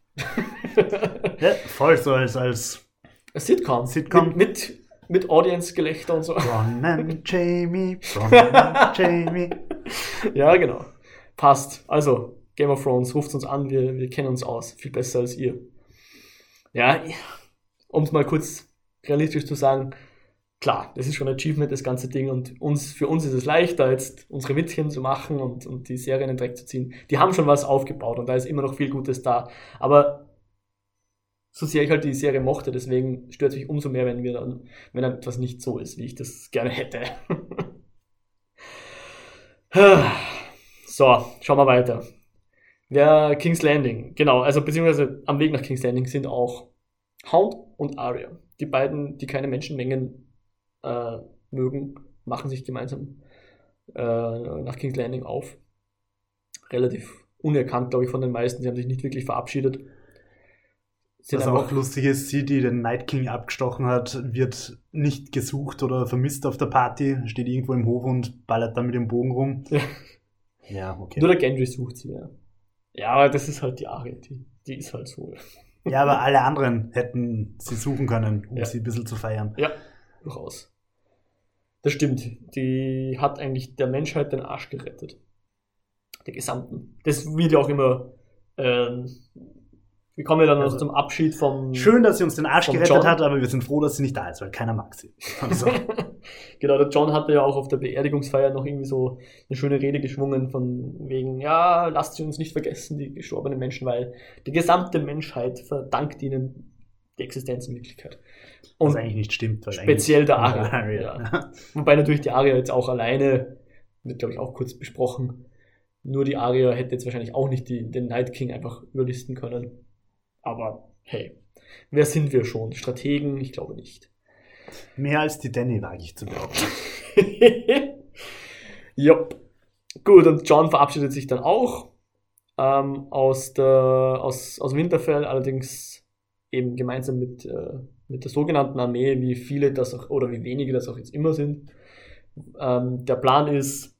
ja, voll so als, als Sitcom. Sitcom. Mit, mit, mit Audience-Gelächter und so. Bron and Jamie, and Jamie. ja, genau. Passt. Also, Game of Thrones, ruft uns an, wir, wir kennen uns aus. Viel besser als ihr. Ja, um es mal kurz realistisch zu sagen, klar, das ist schon ein Achievement, das ganze Ding. Und uns, für uns ist es leichter, jetzt unsere Witzchen zu machen und, und die Serie in den Dreck zu ziehen. Die haben schon was aufgebaut und da ist immer noch viel Gutes da. Aber so sehr ich halt die Serie mochte, deswegen stört es mich umso mehr, wenn wir dann, wenn dann etwas nicht so ist, wie ich das gerne hätte. so, schauen wir weiter. Ja, King's Landing, genau, also beziehungsweise am Weg nach King's Landing sind auch Hound und Arya. Die beiden, die keine Menschenmengen äh, mögen, machen sich gemeinsam äh, nach King's Landing auf. Relativ unerkannt, glaube ich, von den meisten. Sie haben sich nicht wirklich verabschiedet. Sind Was auch lustig ist, sie, die den Night King abgestochen hat, wird nicht gesucht oder vermisst auf der Party, steht irgendwo im Hof und ballert dann mit dem Bogen rum. Ja. Ja, okay. Nur der Gendry sucht sie, ja. Ja, aber das ist halt die Arya, die, die ist halt so. Ja, aber alle anderen hätten sie suchen können, um Ja. sie ein bisschen zu feiern. Ja, durchaus. Das stimmt. Die hat eigentlich der Menschheit den Arsch gerettet. Der gesamten. Das wird ja auch immer. Ähm, wir kommen ja dann Also, noch zum Abschied vom. Schön, dass sie uns den Arsch gerettet John. hat, aber wir sind froh, dass sie nicht da ist, weil keiner mag sie. Also, genau, der John hatte ja auch auf der Beerdigungsfeier noch irgendwie so eine schöne Rede geschwungen von wegen, ja, lasst sie uns nicht vergessen, die gestorbenen Menschen, weil die gesamte Menschheit verdankt ihnen die Existenz in Wirklichkeit. was Und eigentlich nicht stimmt. Speziell der eigentlich- Aria. Ja. Wobei natürlich die Aria jetzt auch alleine, wird glaube ich auch kurz besprochen, nur die Aria hätte jetzt wahrscheinlich auch nicht die, den Night King einfach überlisten können. Aber hey, wer sind wir schon? Strategen? Ich glaube nicht. Mehr als die Danny wage ich zu behaupten. Jupp. Gut, und John verabschiedet sich dann auch ähm, aus, der, aus, aus Winterfell, allerdings eben gemeinsam mit, äh, mit der sogenannten Armee, wie viele das auch, oder wie wenige das auch jetzt immer sind. Ähm, der Plan ist,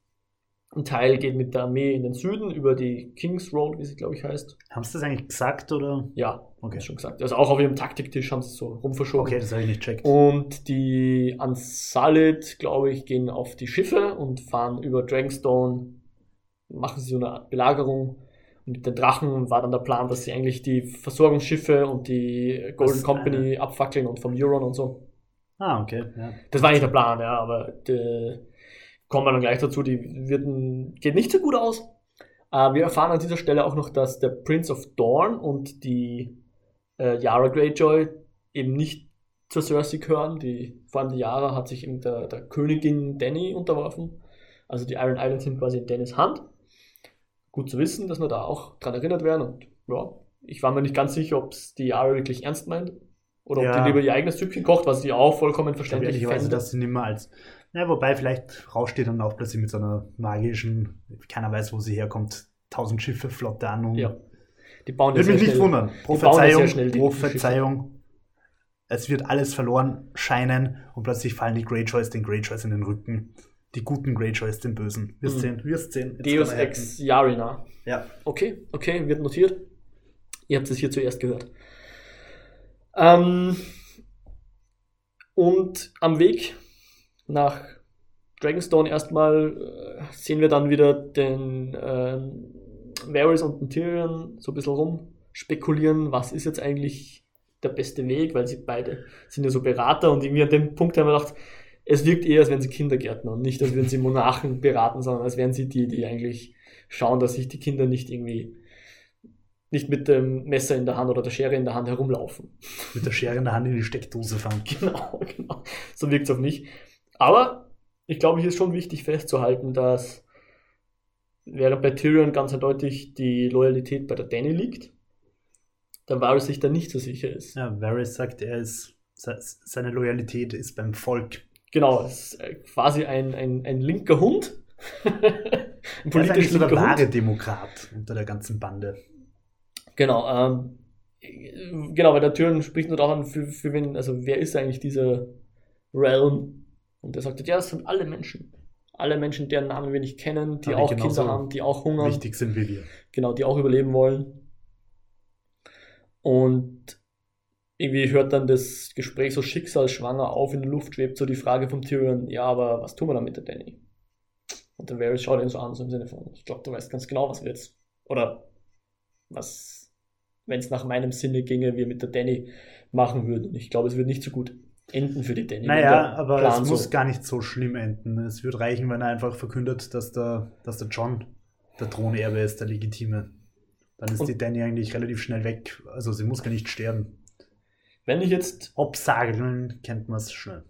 ein Teil geht mit der Armee in den Süden über die Kings Road, wie sie glaube ich heißt. Haben sie das eigentlich gesagt oder? Ja, Okay. schon gesagt. Also auch auf ihrem Taktiktisch haben sie es so rumverschoben. Okay, das habe ich nicht checkt. Und die Unsullied, glaube ich, gehen auf die Schiffe und fahren über Dragonstone, machen sie so eine Art Belagerung. Mit den Drachen war dann der Plan, dass sie eigentlich die Versorgungsschiffe und die Golden Das, Company abfackeln und vom Euron und so. Ah, okay. Ja. Das war nicht der Plan, ja, aber die, kommen wir dann gleich dazu, die wird, geht nicht so gut aus. Äh, wir erfahren an dieser Stelle auch noch, dass der Prince of Dorn und die äh, Yara Greyjoy eben nicht zur Cersei gehören. Die, vor allem die Yara hat sich eben der, der Königin Danny unterworfen. Also die Iron Islands sind quasi in Dannys Hand. Gut zu wissen, dass wir da auch dran erinnert werden. Und ja, ich war mir nicht ganz sicher, ob es die Yara wirklich ernst meint. Oder ob Ja. die lieber ihr eigenes Süppchen kocht, was sie auch vollkommen Ich verständlich ehrlicherweise, fände. dass sie nicht mehr als. Ja, wobei vielleicht rauscht die dann auch plötzlich mit so einer magischen, keiner weiß, wo sie herkommt, tausend Schiffe, Flotte an und. Ja. Die bauen Würde mich nicht schnell- wundern. Prophezeiung, schnell Prophezeiung. Es wird alles verloren scheinen und plötzlich fallen die Greyjoys den Greyjoys in den Rücken. Die guten Greyjoys den bösen. Wirst Mhm. sehen, wirst sehen. Jetzt Deus Ex Yarina. Ja. Okay, okay, wird notiert. Ihr habt es hier zuerst gehört. Ähm, und am Weg nach Dragonstone erstmal äh, sehen wir dann wieder den ähm, Varys und den Tyrion so ein bisschen rum spekulieren, was ist jetzt eigentlich der beste Weg, weil sie beide sind ja so Berater und irgendwie an dem Punkt haben wir gedacht, es wirkt eher, als wären sie Kindergärtner und nicht, als würden sie Monarchen beraten, sondern als wären sie die, die eigentlich schauen, dass sich die Kinder nicht irgendwie nicht mit dem Messer in der Hand oder der Schere in der Hand herumlaufen. Mit der Schere in der Hand in die Steckdose fahren. Genau, genau. So wirkt es auf mich. Aber ich glaube, hier ist schon wichtig festzuhalten, dass während bei Tyrion ganz eindeutig die Loyalität bei der Dany liegt, der Varys sich da nicht so sicher ist. Ja, Varys sagt, er ist, se- seine Loyalität ist beim Volk. Genau, es ist äh, quasi ein, ein, ein linker Hund. ein Er ist politisch eigentlich so der wahre Hund. Demokrat unter der ganzen Bande. Genau, ähm, genau, weil der Tyrion spricht nur daran, für, für wen, also wer ist eigentlich dieser Realm? Und er sagt, ja, das sind alle Menschen. Alle Menschen, deren Namen wir nicht kennen, die Aber auch genauso Kinder haben, die auch hungern, Wichtig sind wie wir. genau, die auch überleben wollen. Und irgendwie hört dann das Gespräch so schicksalsschwanger auf, in der Luft schwebt so die Frage vom Tyrion, ja, aber was tun wir dann mit der Danny? Und der Varys schaut ihn so an, so im Sinne von, ich glaube, du weißt ganz genau, was wir jetzt, oder was, wenn es nach meinem Sinne ginge, wir mit der Danny machen würden. Und ich glaube, es wird nicht so gut enden für die Danny. Naja, aber Plan es so- muss gar nicht so schlimm enden. Es wird reichen, wenn er einfach verkündet, dass der, dass der John der Thronerbe ist, der Legitime. Dann ist Und- die Danny eigentlich relativ schnell weg. Also sie muss gar nicht sterben. Wenn ich jetzt Obsageln kennt man es schnell.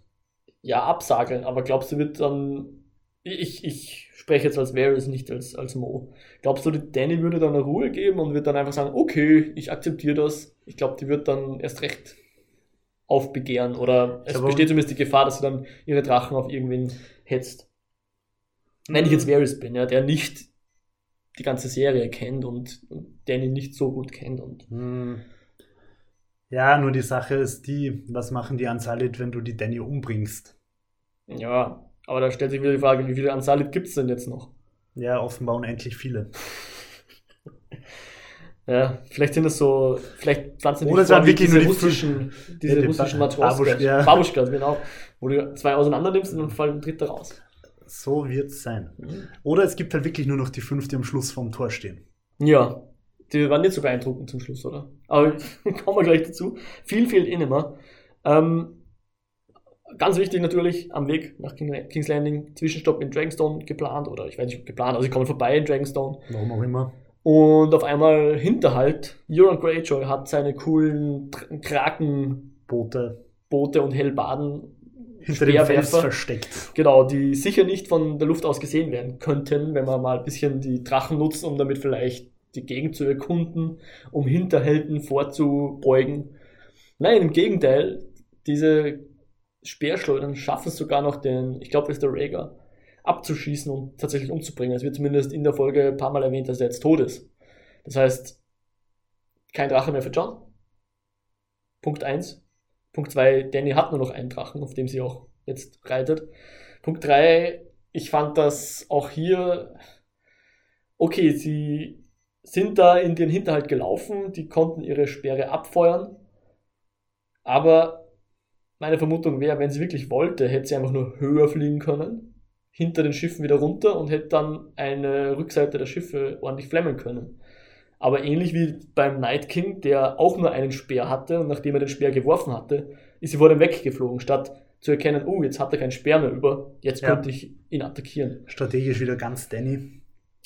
ja absageln, aber glaubst du, wird dann. Ich, ich spreche jetzt als Varys, nicht als, als Mo. Glaubst du, die Danny würde dann eine Ruhe geben und wird dann einfach sagen, okay, ich akzeptiere das. Ich glaube, die wird dann erst recht aufbegehren oder es Aber- besteht zumindest die Gefahr, dass sie dann ihre Drachen auf irgendwen hetzt. Wenn ich jetzt Varys bin, ja, der nicht die ganze Serie kennt und, und Danny nicht so gut kennt und Hm. Ja, nur die Sache ist die, was machen die Unsullied, wenn du die Danny umbringst? ja, aber da stellt sich wieder die Frage, wie viele Ansalit gibt es denn jetzt noch? Ja, offenbar unendlich viele. Ja, vielleicht sind das so, vielleicht pflanzen die Oder es waren wirklich diese nur die russischen, diese Ja, die russischen. Babusch- ja. Babuschkas, genau. Wo du zwei auseinander nimmst und dann fallen ein dritter raus. So wird's sein. Oder es gibt halt wirklich nur noch die fünf, die am Schluss vom Tor stehen. Ja, die waren nicht so beeindruckend zum Schluss, oder? Aber kommen wir gleich dazu. Viel fehlt eh nicht mehr. Ähm, ganz wichtig natürlich, am Weg nach King, King's Landing, Zwischenstopp in Dragonstone geplant, oder ich weiß nicht, ob geplant, also sie kommen vorbei in Dragonstone. Warum auch immer. Und auf einmal Hinterhalt, Euron Greyjoy hat seine coolen Krakenboote Boote und Hellbaden hinter dem Fels versteckt. Genau, die sicher nicht von der Luft aus gesehen werden könnten, wenn man mal ein bisschen die Drachen nutzt, um damit vielleicht die Gegend zu erkunden, um Hinterhelden vorzubeugen. Nein, im Gegenteil, diese Speerschleudern schaffen es sogar noch den, ich glaube, es ist der Rhaegar, abzuschießen und tatsächlich umzubringen. Es wird zumindest in der Folge ein paar Mal erwähnt, dass er jetzt tot ist. Das heißt, kein Drache mehr für John. Punkt 1. Punkt 2, Danny hat nur noch einen Drachen, auf dem sie auch jetzt reitet. Punkt 3, ich fand das auch hier, okay, sie sind da in den Hinterhalt gelaufen, die konnten ihre Speere abfeuern, aber meine Vermutung wäre, wenn sie wirklich wollte, hätte sie einfach nur höher fliegen können, hinter den Schiffen wieder runter und hätte dann eine Rückseite der Schiffe ordentlich flemmen können. Aber ähnlich wie beim Night King, der auch nur einen Speer hatte und nachdem er den Speer geworfen hatte, ist sie vor dem weggeflogen, statt zu erkennen, oh, jetzt hat er keinen Speer mehr über, jetzt Ja. könnte ich ihn attackieren. Strategisch wieder ganz Danny.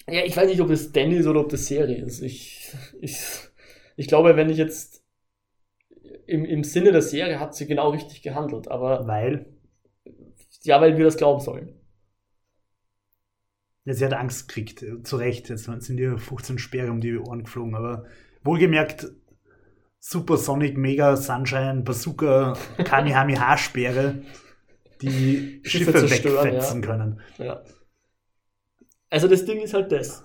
Ja, ich weiß nicht, ob es Danny ist oder ob das Serie ist. Ich, ich, ich glaube, wenn ich jetzt im, im Sinne der Serie hat sie genau richtig gehandelt, aber Weil ja, weil wir das glauben sollen. ja, sie hat Angst gekriegt. äh, Zu Recht. Jetzt sind ihr 15 Speere um die Ohren geflogen. Aber wohlgemerkt, Super Sonic, Mega Sunshine, Bazooka, Kamehameha-Speere, die Schiffe Schiffe, wegfetzen ja. können. Ja. Also das Ding ist halt das.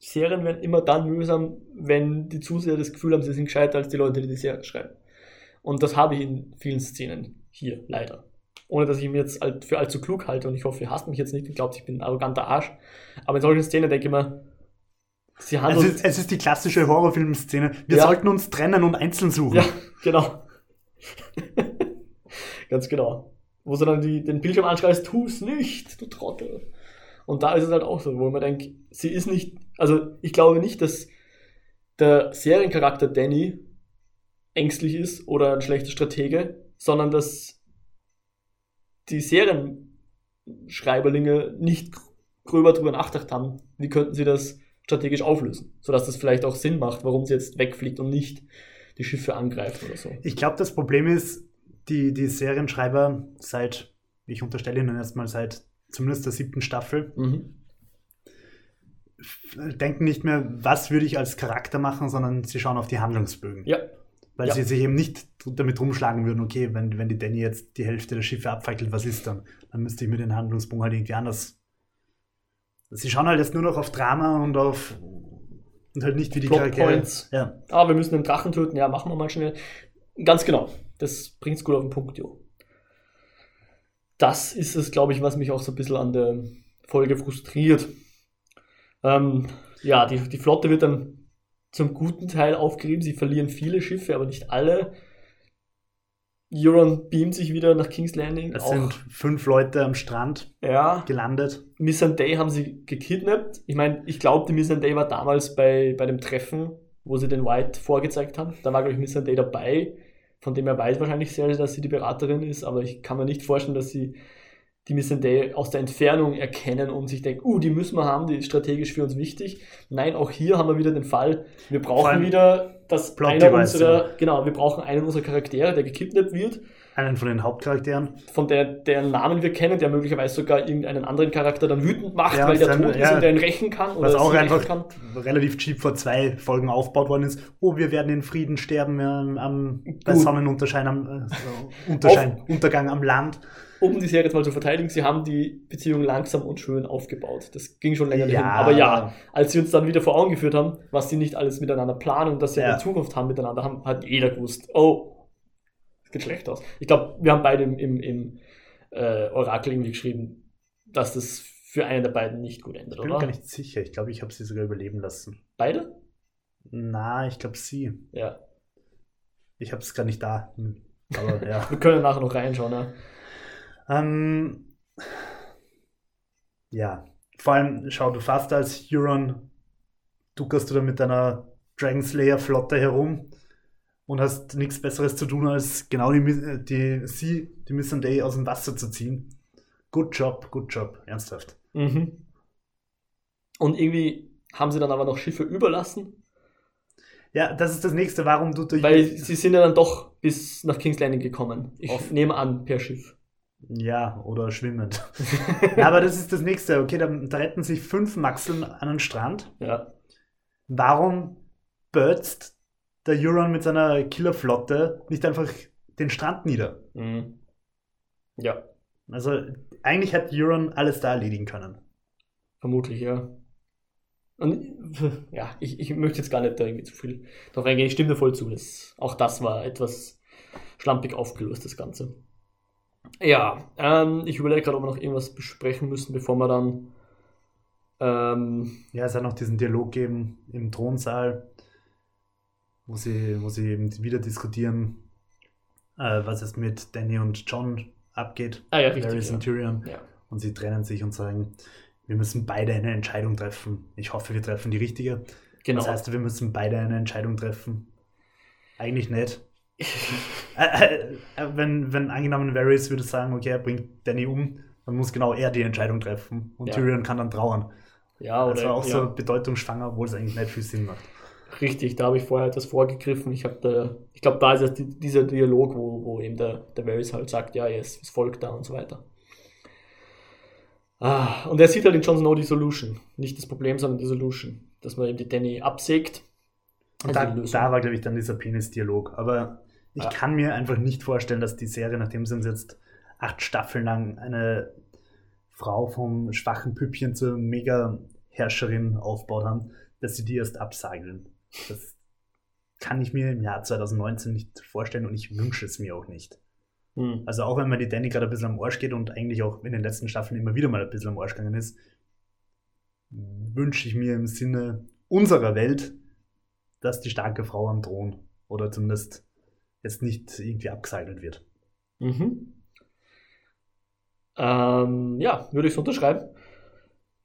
Serien werden immer dann mühsam, wenn die Zuseher das Gefühl haben, sie sind gescheiter als die Leute, die die Serie schreiben. Und das habe ich in vielen Szenen hier, leider. Ohne dass ich mir jetzt für allzu klug halte und ich hoffe, ihr hasst mich jetzt nicht und glaubt, ich bin ein arroganter Arsch. Aber in solchen Szenen denke ich mir, sie Es handeln. ist, es ist die klassische Horrorfilmszene. Wir Ja. sollten uns trennen und einzeln suchen. Ja, genau. Ganz genau. Wo sie dann die, den Bildschirm anschreist, tu's nicht, du Trottel. Und da ist es halt auch so, wo man denkt, sie ist nicht, also ich glaube nicht, dass der Seriencharakter Danny ängstlich ist oder ein schlechter Stratege, sondern dass die Serienschreiberlinge nicht gröber drüber nachgedacht haben, wie könnten sie das strategisch auflösen, sodass das vielleicht auch Sinn macht, warum sie jetzt wegfliegt und nicht die Schiffe angreift oder so. Ich glaube, das Problem ist, die, die Serienschreiber seit, ich unterstelle ihnen erstmal seit zumindest der siebten Staffel, Mhm. denken nicht mehr, was würde ich als Charakter machen, sondern sie schauen auf die Handlungsbögen. Ja, Weil Ja. sie sich eben nicht damit rumschlagen würden, okay, wenn, wenn die Danny jetzt die Hälfte der Schiffe abfackelt, was ist dann? Dann müsste ich mir den Handlungsbogen halt irgendwie anders. Sie schauen halt jetzt nur noch auf Drama und auf und halt nicht wie die Plot Charaktere. Points. Ja. Ah, wir müssen den Drachen töten. Ja, machen wir mal schnell. Ganz genau. Das bringt's gut auf den Punkt, Jo. Das ist es, glaube ich, was mich auch so ein bisschen an der Folge frustriert. Ähm, ja, die, die Flotte wird dann zum guten Teil aufgerieben. Sie verlieren viele Schiffe, aber nicht alle. Euron beamt sich wieder nach King's Landing. Es auch, sind fünf Leute am Strand ja, gelandet. Missandei haben sie gekidnappt. Ich meine, ich glaube, die Missandei war damals bei, bei dem Treffen, wo sie den White vorgezeigt haben. Da war, glaube ich, Missandei dabei. Von dem er weiß wahrscheinlich sehr, dass sie die Beraterin ist, aber ich kann mir nicht vorstellen, dass sie die Missandei aus der Entfernung erkennen und sich denken, uh, die müssen wir haben, die ist strategisch für uns wichtig. Nein, auch hier haben wir wieder den Fall, wir brauchen wieder, Plot einer unserer, genau, wir brauchen einen unserer Charaktere, der gekidnappt wird, Einen von den Hauptcharakteren. von der, deren Namen wir kennen, der möglicherweise sogar irgendeinen anderen Charakter dann wütend macht, Ja, weil der dann- tot ist ja. und der ihn rächen kann. Was oder auch einfach kann. relativ cheap vor zwei Folgen aufgebaut worden ist. Oh, wir werden in Frieden sterben ähm, am, bei. Sonnenunterschein am äh, Unterschein, Untergang am Land. Um die Serie jetzt mal zu verteidigen, sie haben die Beziehung langsam und schön aufgebaut. Das ging schon länger Ja. hin. Aber ja, als sie uns dann wieder vor Augen geführt haben, was sie nicht alles miteinander planen und dass sie eine Zukunft haben miteinander, haben, hat jeder gewusst, oh, geht schlecht aus. Ich glaube, wir haben beide im, im, im äh, Orakel irgendwie geschrieben, dass das für einen der beiden nicht gut endet, Ich bin oder? mir gar nicht sicher. Ich glaube, ich habe sie sogar überleben lassen. Beide? Na, ich glaube sie. Ja. Ich habe es gar nicht da. Hm. Aber ja. Wir können nachher noch reinschauen, ja. ähm, ja. Vor allem, schau, du fährst als Huron, duckerst du da mit deiner Dragon Slayer Flotte herum und hast nichts Besseres zu tun, als genau die, Mi- die sie, die Missandei aus dem Wasser zu ziehen. Good job, good job, ernsthaft. Mhm. Und irgendwie haben sie dann aber noch Schiffe überlassen, Ja, das ist das nächste, warum du durch. weil sie sind ja dann doch bis nach King's Landing gekommen. Ich Off. nehme an, per Schiff. Ja, oder schwimmend. ja, aber das ist das nächste. Okay, da, da retten sich fünf Maxeln an den Strand. Ja. warum bürzt der Euron mit seiner Killerflotte nicht einfach den Strand nieder? Mhm. Ja, Also eigentlich hätte Euron alles da erledigen können. vermutlich, ja. Und ja, ich, ich möchte jetzt gar nicht da irgendwie zu viel drauf eingehen. Ich stimme dir voll zu. Das, auch das war etwas schlampig aufgelöst, das Ganze. Ja, ähm, ich überlege gerade, ob wir noch irgendwas besprechen müssen, bevor wir dann. Ähm, Ja, es hat noch diesen Dialog geben im Thronsaal, wo sie, wo sie eben wieder diskutieren, äh, was es mit Danny und John abgeht. ah ja, richtig. Und Tyrion. Ja. Und sie trennen sich und sagen, wir müssen beide eine Entscheidung treffen. Ich hoffe, wir treffen die richtige. Genau. Das heißt, wir müssen beide eine Entscheidung treffen. Eigentlich nicht. Äh, äh, äh, wenn, wenn angenommen Varys würde sagen, okay, er bringt Danny um, dann muss genau er die Entscheidung treffen. Und Ja. Tyrion kann dann trauern. ja, Das oder war auch ja. so bedeutungsschwanger, obwohl es eigentlich nicht viel Sinn macht. Richtig, da habe ich vorher etwas vorgegriffen. Ich habe da, ich glaube, da ist die, dieser Dialog, wo, wo eben der, der Varys halt sagt, ja, jetzt ist Volk da und so weiter. Ah, und er sieht halt in Jon Snow die Solution. Nicht das Problem, sondern die Solution. Dass man eben die Danny absägt. Und Also da, da war, glaube ich, dann dieser Penis-Dialog. Aber ich Ja. kann mir einfach nicht vorstellen, dass die Serie, nachdem sie uns jetzt acht Staffeln lang eine Frau vom schwachen Püppchen zur Mega-Herrscherin aufgebaut haben, dass sie die erst absageln. Das kann ich mir im Jahr 2019 nicht vorstellen und ich wünsche es mir auch nicht. Hm. Also auch wenn mir die Danny gerade ein bisschen am Arsch geht und eigentlich auch in den letzten Staffeln immer wieder mal ein bisschen am Arsch gegangen ist, wünsche ich mir im Sinne unserer Welt, dass die starke Frau am Thron oder zumindest jetzt nicht irgendwie abgesagelt wird. Mhm. Ähm, ja, würde ich so unterschreiben.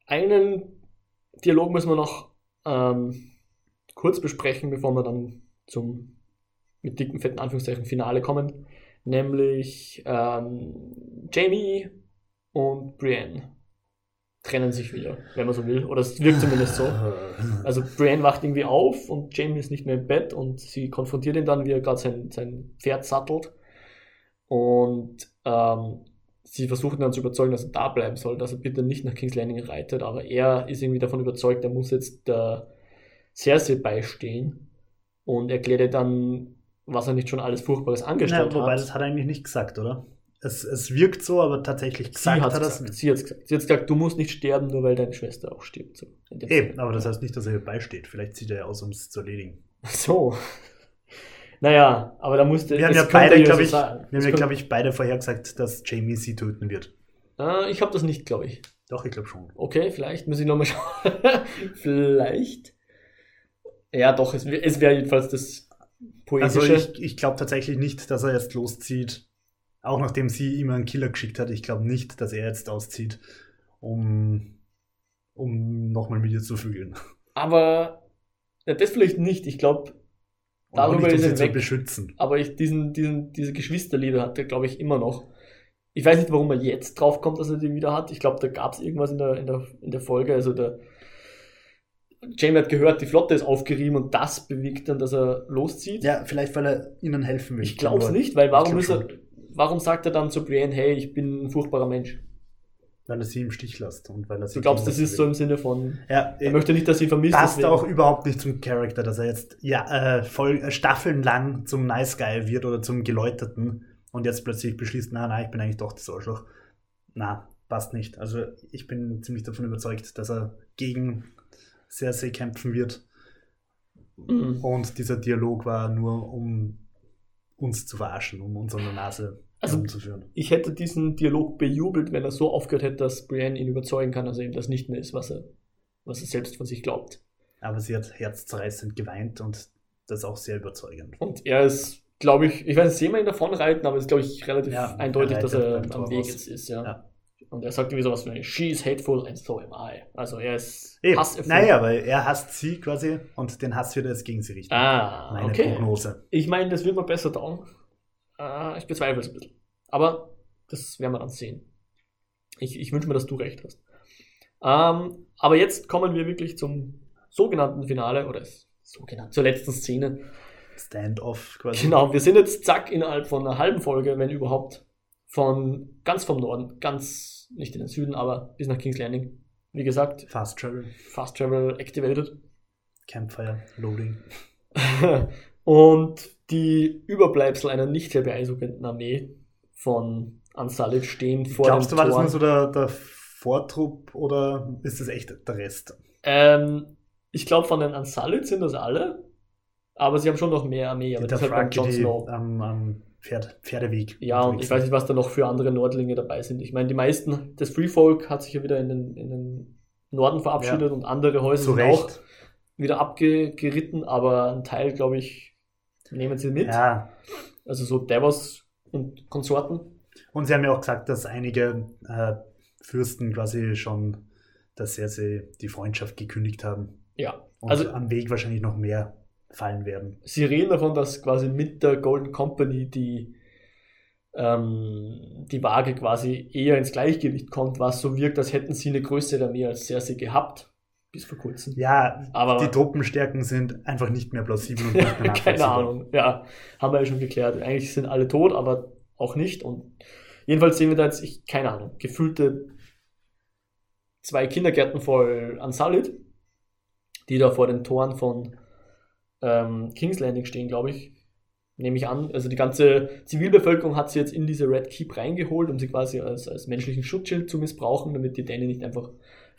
Einen Dialog müssen wir noch ähm, kurz besprechen, bevor wir dann zum mit dicken, fetten Anführungszeichen Finale kommen. Nämlich ähm, Jamie und Brienne trennen sich wieder, wenn man so will. Oder es wirkt zumindest so. Also Brienne wacht irgendwie auf und Jamie ist nicht mehr im Bett und sie konfrontiert ihn dann, wie er gerade sein, sein Pferd sattelt. Und ähm, sie versuchen dann zu überzeugen, dass er da bleiben soll, dass er bitte nicht nach King's Landing reitet. Aber er ist irgendwie davon überzeugt, er muss jetzt der Cersei beistehen und erklärt ihr dann, was er nicht schon alles Furchtbares angestellt wobei, hat. das hat er eigentlich nicht gesagt, oder? Es, es wirkt so, aber tatsächlich gesagt hat hat er gesagt. nicht. Sie hat's gesagt. Sie hat gesagt, du musst nicht sterben, nur weil deine Schwester auch stirbt. So, Eben, aber das heißt nicht, dass er hier beisteht. Vielleicht zieht er ja aus, um es zu erledigen. So. Naja, aber da musste. Wir haben das ja beide, glaube ich, wir haben Das ja, glaube ich, beide vorhergesagt, dass Jamie sie töten wird. Äh, ich habe das nicht, glaube ich. Doch, ich glaube schon. Okay, vielleicht muss ich nochmal schauen. vielleicht. Ja, doch, es, es wäre jedenfalls das Also poetische. ich, ich glaube tatsächlich nicht, dass er jetzt loszieht, auch nachdem sie ihm einen Killer geschickt hat. Ich glaube nicht, dass er jetzt auszieht, um, um nochmal mit ihr zu vögeln. aber ja, das vielleicht nicht. Ich glaube, Darüber nicht, ist er weg. beschützen. aber ich, diesen, diesen, diese Geschwisterliebe hat er, glaube ich, immer noch. Ich weiß nicht, warum er jetzt drauf kommt, dass er die wieder hat. Ich glaube, da gab es irgendwas in der, in, der, in der Folge. Also der Jamie hat gehört, die Flotte ist aufgerieben und das bewegt dann, dass er loszieht. Ja, vielleicht, weil er ihnen helfen will. Ich glaube es nicht, weil warum ist er, warum sagt er dann zu Brienne, hey, ich bin ein furchtbarer Mensch? Weil er sie im Stich lässt und weil er sie Du glaubst, das ist so im Sinne von, Ja, er möchte nicht, dass sie vermisst passt deswegen- auch überhaupt nicht zum Charakter, dass er jetzt ja, äh, voll, äh, Staffeln lang zum Nice Guy wird oder zum Geläuterten und jetzt plötzlich beschließt, na, na, ich bin eigentlich doch das Arschloch. Na, passt nicht. Also ich bin ziemlich davon überzeugt, dass er gegen Cersei kämpfen wird Mhm. und dieser Dialog war nur, um uns zu verarschen, um uns an der Nase Also- herumzuführen. Ich hätte diesen Dialog bejubelt, wenn er so aufgehört hätte, dass Brienne ihn überzeugen kann, dass er eben das nicht mehr ist, was er, was er selbst von sich glaubt. Aber sie hat herzzerreißend geweint und das auch sehr überzeugend. Und er ist, glaube ich, ich weiß nicht, sehen wir ihn davon reiten, aber es ist, glaube ich, relativ Ja, eindeutig, dass er am Weg jetzt ist, ja. Ja. Und er sagt irgendwie sowas wie, she is hateful and so am I. Also er ist Eben. hasserfüllt. Naja, aber er hasst sie quasi und den Hass wird er jetzt gegen sie richten. Ah, Meine okay. Prognose. Ich meine, das wird mir besser dauern. Äh, ich bezweifle es ein bisschen. Aber das werden wir dann sehen. Ich, ich wünsche mir, dass du recht hast. Ähm, aber jetzt kommen wir wirklich zum sogenannten Finale oder s- sogenannt, zur letzten Szene. Standoff quasi. Genau, wir sind jetzt zack innerhalb von einer halben Folge, wenn überhaupt, von ganz vom Norden, ganz nicht in den Süden, aber bis nach King's Landing. Wie gesagt, Fast Travel. Fast Travel activated. Campfire Loading. und die Überbleibsel einer nicht sehr beeindruckenden Armee von Unsullied stehen vor Glaubst dem du, war das nur so der, der Vortrupp oder ist das echt der Rest? Ähm, ich glaube, von den Unsullied sind das alle, aber sie haben schon noch mehr Armee. Aber Die das ist halt beim Jon Snow. am, am Pferd, Pferdeweg. Ja, und ich weiß nicht, was da noch für andere Nordlinge dabei sind. Ich meine, die meisten, das Free Folk hat sich ja wieder in den, in den Norden verabschiedet und andere Häuser Zu sind auch Recht. wieder abgeritten, aber ein Teil, glaube ich, nehmen sie mit. Ja, Also so Davos und Konsorten. und sie haben ja auch gesagt, dass einige äh, Fürsten quasi schon, dass sie, sie die Freundschaft gekündigt haben. Ja, Und also am Weg wahrscheinlich noch mehr fallen werden. sie reden davon, dass quasi mit der Golden Company die, ähm, die Waage quasi eher ins Gleichgewicht kommt, was so wirkt, als hätten sie eine größere Armee als Cersei gehabt, bis vor kurzem. Ja, Aber- die Truppenstärken sind einfach nicht mehr plausibel und nicht mehr Keine. Ahnung, ja, haben wir ja schon geklärt. Eigentlich sind alle tot, aber auch nicht. Und jedenfalls sehen wir da jetzt, ich, keine Ahnung, gefüllte zwei Kindergärten voll Unsullied, die da vor den Toren von ähm, King's Landing stehen, glaube ich. Nehme ich an. Also die ganze Zivilbevölkerung hat sie jetzt in diese Red Keep reingeholt, um sie quasi als, als menschlichen Schutzschild zu missbrauchen, damit die Danny nicht einfach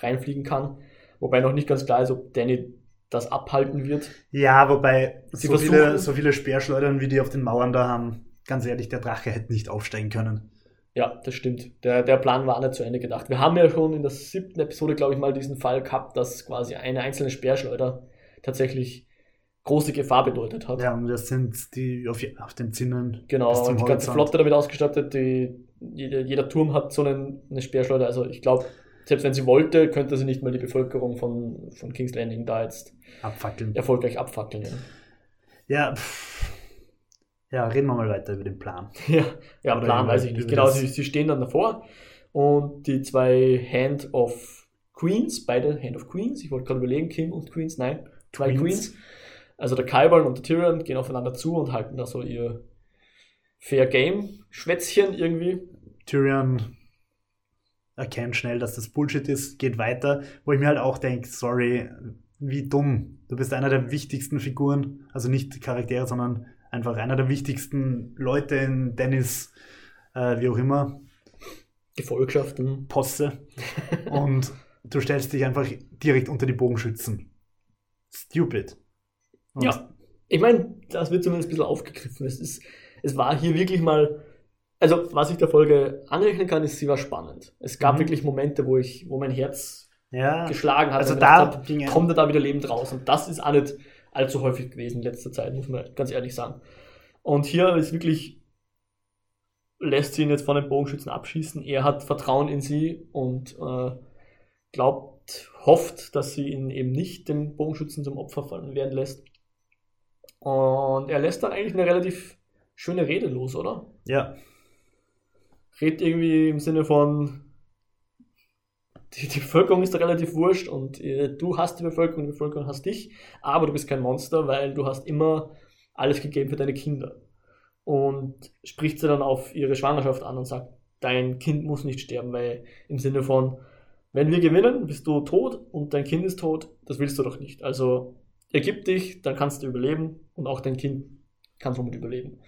reinfliegen kann. Wobei noch nicht ganz klar ist, ob Danny das abhalten wird. Ja, wobei Sie so viele, so viele Speerschleudern, wie die auf den Mauern da haben, ganz ehrlich, der Drache hätte nicht aufsteigen können. Ja, das stimmt. Der, der Plan war nicht zu Ende gedacht. Wir haben ja schon in der siebten Episode, glaube ich, mal diesen Fall gehabt, dass quasi eine einzelne Speerschleuder tatsächlich große Gefahr bedeutet hat. Ja, und das sind die auf, auf den Zinnen. Genau, und die ganze. Flotte damit ausgestattet. Die, jeder, jeder Turm hat so einen, eine Speerschleuder. Also ich glaube, selbst wenn sie wollte, könnte sie nicht mal die Bevölkerung von, von King's Landing da jetzt Abfackeln. erfolgreich abfackeln. Ja, Ja, pff. ja, reden wir mal weiter über den Plan. ja, ja Oder Plan weiß ich nicht. Genau, sie, sie stehen dann davor und die zwei Hand of Queens, beide Hand of Queens, ich wollte gerade überlegen, King und Queens, nein, zwei Queens. Queens. Also der Kyburn und der Tyrion gehen aufeinander zu und halten da so ihr Fair Game Schwätzchen irgendwie. Tyrion erkennt schnell, dass das Bullshit ist, geht weiter, wo ich mir halt auch denke, sorry, wie dumm. Du bist einer der wichtigsten Figuren, also nicht Charaktere, sondern einfach einer der wichtigsten Leute in Dennis, äh, wie auch immer, Gefolgschaften. Posse. Und du stellst dich einfach direkt unter die Bogenschützen. Stupid. Und Ja. Ich meine, das wird zumindest ein bisschen aufgegriffen. Es, ist, es war hier wirklich mal, also was ich der Folge anrechnen kann, ist, sie war spannend. Es gab Mhm. wirklich Momente, wo ich, wo mein Herz Ja, geschlagen hat. Also da hab, kommt er da wieder lebend raus. Und das ist auch nicht allzu häufig gewesen in letzter Zeit, muss man ganz ehrlich sagen. Und hier ist wirklich, lässt sie ihn jetzt von den Bogenschützen abschießen. Er hat Vertrauen in sie und äh, glaubt, hofft, dass sie ihn eben nicht dem Bogenschützen zum Opfer fallen werden lässt. Und er lässt dann eigentlich eine relativ schöne Rede los, oder? ja, redet irgendwie im Sinne von, die, die Bevölkerung ist da relativ wurscht und äh, du hast die Bevölkerung, die Bevölkerung hasst dich, aber du bist kein Monster, weil du hast immer alles gegeben für deine Kinder. Und spricht sie dann auf ihre Schwangerschaft an und sagt, dein Kind muss nicht sterben, weil im Sinne von, wenn wir gewinnen, bist du tot und dein Kind ist tot, das willst du doch nicht. Also ergib dich, dann kannst du überleben und auch dein Kind kann somit überleben.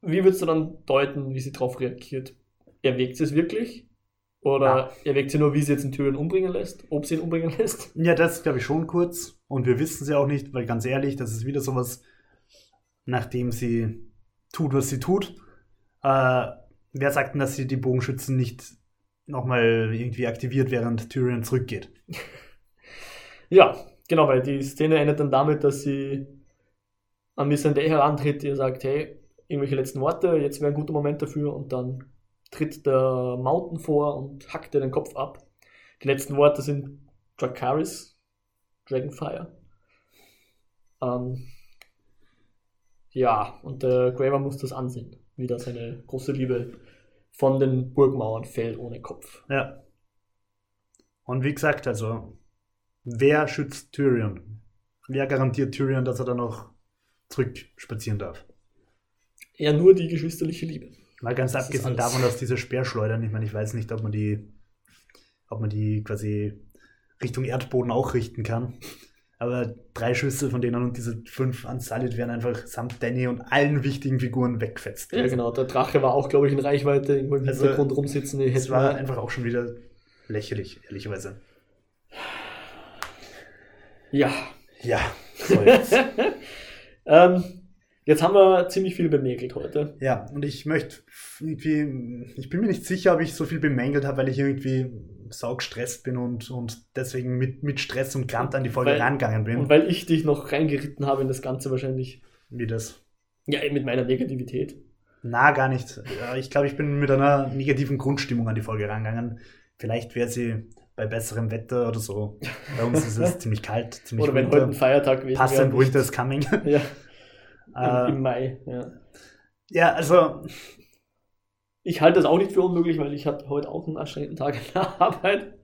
Wie würdest du dann deuten, wie sie darauf reagiert? Erwägt sie es wirklich? Oder Ja. erwägt sie nur, wie sie jetzt den Tyrion umbringen lässt? Ob sie ihn umbringen lässt? Ja, das glaube ich schon kurz. Und wir wissen es ja auch nicht, weil ganz ehrlich, das ist wieder sowas, nachdem sie tut, was sie tut. Äh, wer sagt denn, dass sie die Bogenschützen nicht nochmal irgendwie aktiviert, während Tyrion zurückgeht? Ja, genau, weil die Szene endet dann damit, dass sie an Missandei herantritt, ihr sagt, hey, irgendwelche letzten Worte, jetzt wäre ein guter Moment dafür und dann tritt der Mountain vor und hackt ihr den Kopf ab. Die letzten Worte sind Dracarys, Dragonfire. Ähm, ja, und der Graver muss das ansehen, wie da seine große Liebe von den Burgmauern fällt ohne Kopf. Ja. Und wie gesagt, also, wer schützt Tyrion? Wer garantiert Tyrion, dass er dann noch zurückspazieren darf? Ja, nur die geschwisterliche Liebe. Mal ganz Das abgesehen davon, dass diese Speerschleudern, ich meine, ich weiß nicht, ob man die, ob man die quasi Richtung Erdboden auch richten kann. Aber drei Schüsse von denen und diese fünf Unsullied wären einfach samt Danny und allen wichtigen Figuren wegfetzt. Ja, genau. Der Drache war auch, glaube ich, in Reichweite, irgendwo im Also, Hintergrund rumsitzen. Hätten war einfach auch schon wieder lächerlich, ehrlicherweise. Ja. Ja, so jetzt. Ähm, jetzt haben wir ziemlich viel bemäkelt heute. ja, und ich möchte irgendwie, ich bin mir nicht sicher, ob ich so viel bemängelt habe, weil ich irgendwie saugestresst bin und, und deswegen mit, mit Stress und Krampf an die Folge Weil- rangegangen bin. Und weil ich dich noch reingeritten habe in das Ganze wahrscheinlich. Wie das? Ja, mit meiner Negativität. Na, gar nicht. Ich glaube, ich bin mit einer negativen Grundstimmung an die Folge rangegangen. Vielleicht wäre sie bei besserem Wetter oder so. Bei uns ist es ziemlich kalt, ziemlich Oder wenn heute ein Feiertag gewesen Passend wäre. Winter is coming. Ja, Äh, im, im Mai. Ja. ja, also, Ich halte das auch nicht für unmöglich, weil ich hatte heute auch einen anstrengenden Tag in der Arbeit.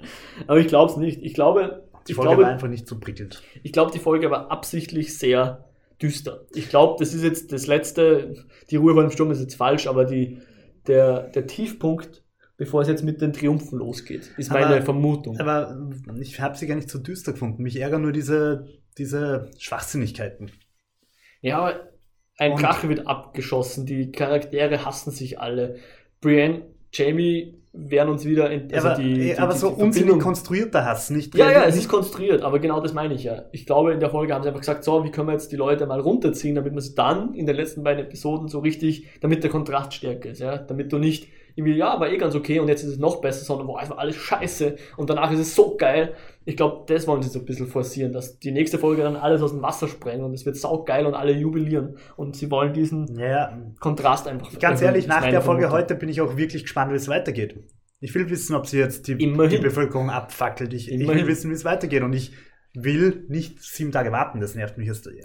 Aber ich glaube es nicht. Ich glaube, die Folge glaube, war einfach nicht so prickelnd. Ich glaube, die Folge war absichtlich sehr düster. Ich glaube, das ist jetzt das letzte, die Ruhe vor dem Sturm ist jetzt falsch, aber die, der, der Tiefpunkt, bevor es jetzt mit den Triumphen losgeht, ist meine Aber- Vermutung. Aber ich habe sie gar nicht so düster gefunden. Mich ärgern nur diese, diese Schwachsinnigkeiten. ja, aber ein Und- Drache wird abgeschossen, die Charaktere hassen sich alle. Brienne, Jamie werden uns wieder, ent- also aber die, die, aber die, so unsinnig konstruierter Hass, nicht Ja, ja, es ist konstruiert, aber genau das meine ich ja. Ich glaube, in der Folge haben sie einfach gesagt, so, wie können wir jetzt die Leute mal runterziehen, damit man sie dann in den letzten beiden Episoden so richtig, damit der Kontrast stärker ist, ja. Damit du nicht irgendwie, ja, war eh ganz okay und jetzt ist es noch besser, sondern, boah, es war alles scheiße und danach ist es so geil. Ich glaube, das wollen sie so ein bisschen forcieren, dass die nächste Folge dann alles aus dem Wasser sprengen und es wird saugeil und alle jubilieren und sie wollen diesen Ja, Kontrast einfach ganz erhöhen, ehrlich, nach der Folge Vermutung. heute bin ich auch wirklich gespannt, wie es weitergeht. Ich will wissen, ob sie jetzt die, die Bevölkerung abfackelt. Ich, ich will wissen, wie es weitergeht. Und ich will nicht sieben Tage warten. Das nervt mich jetzt.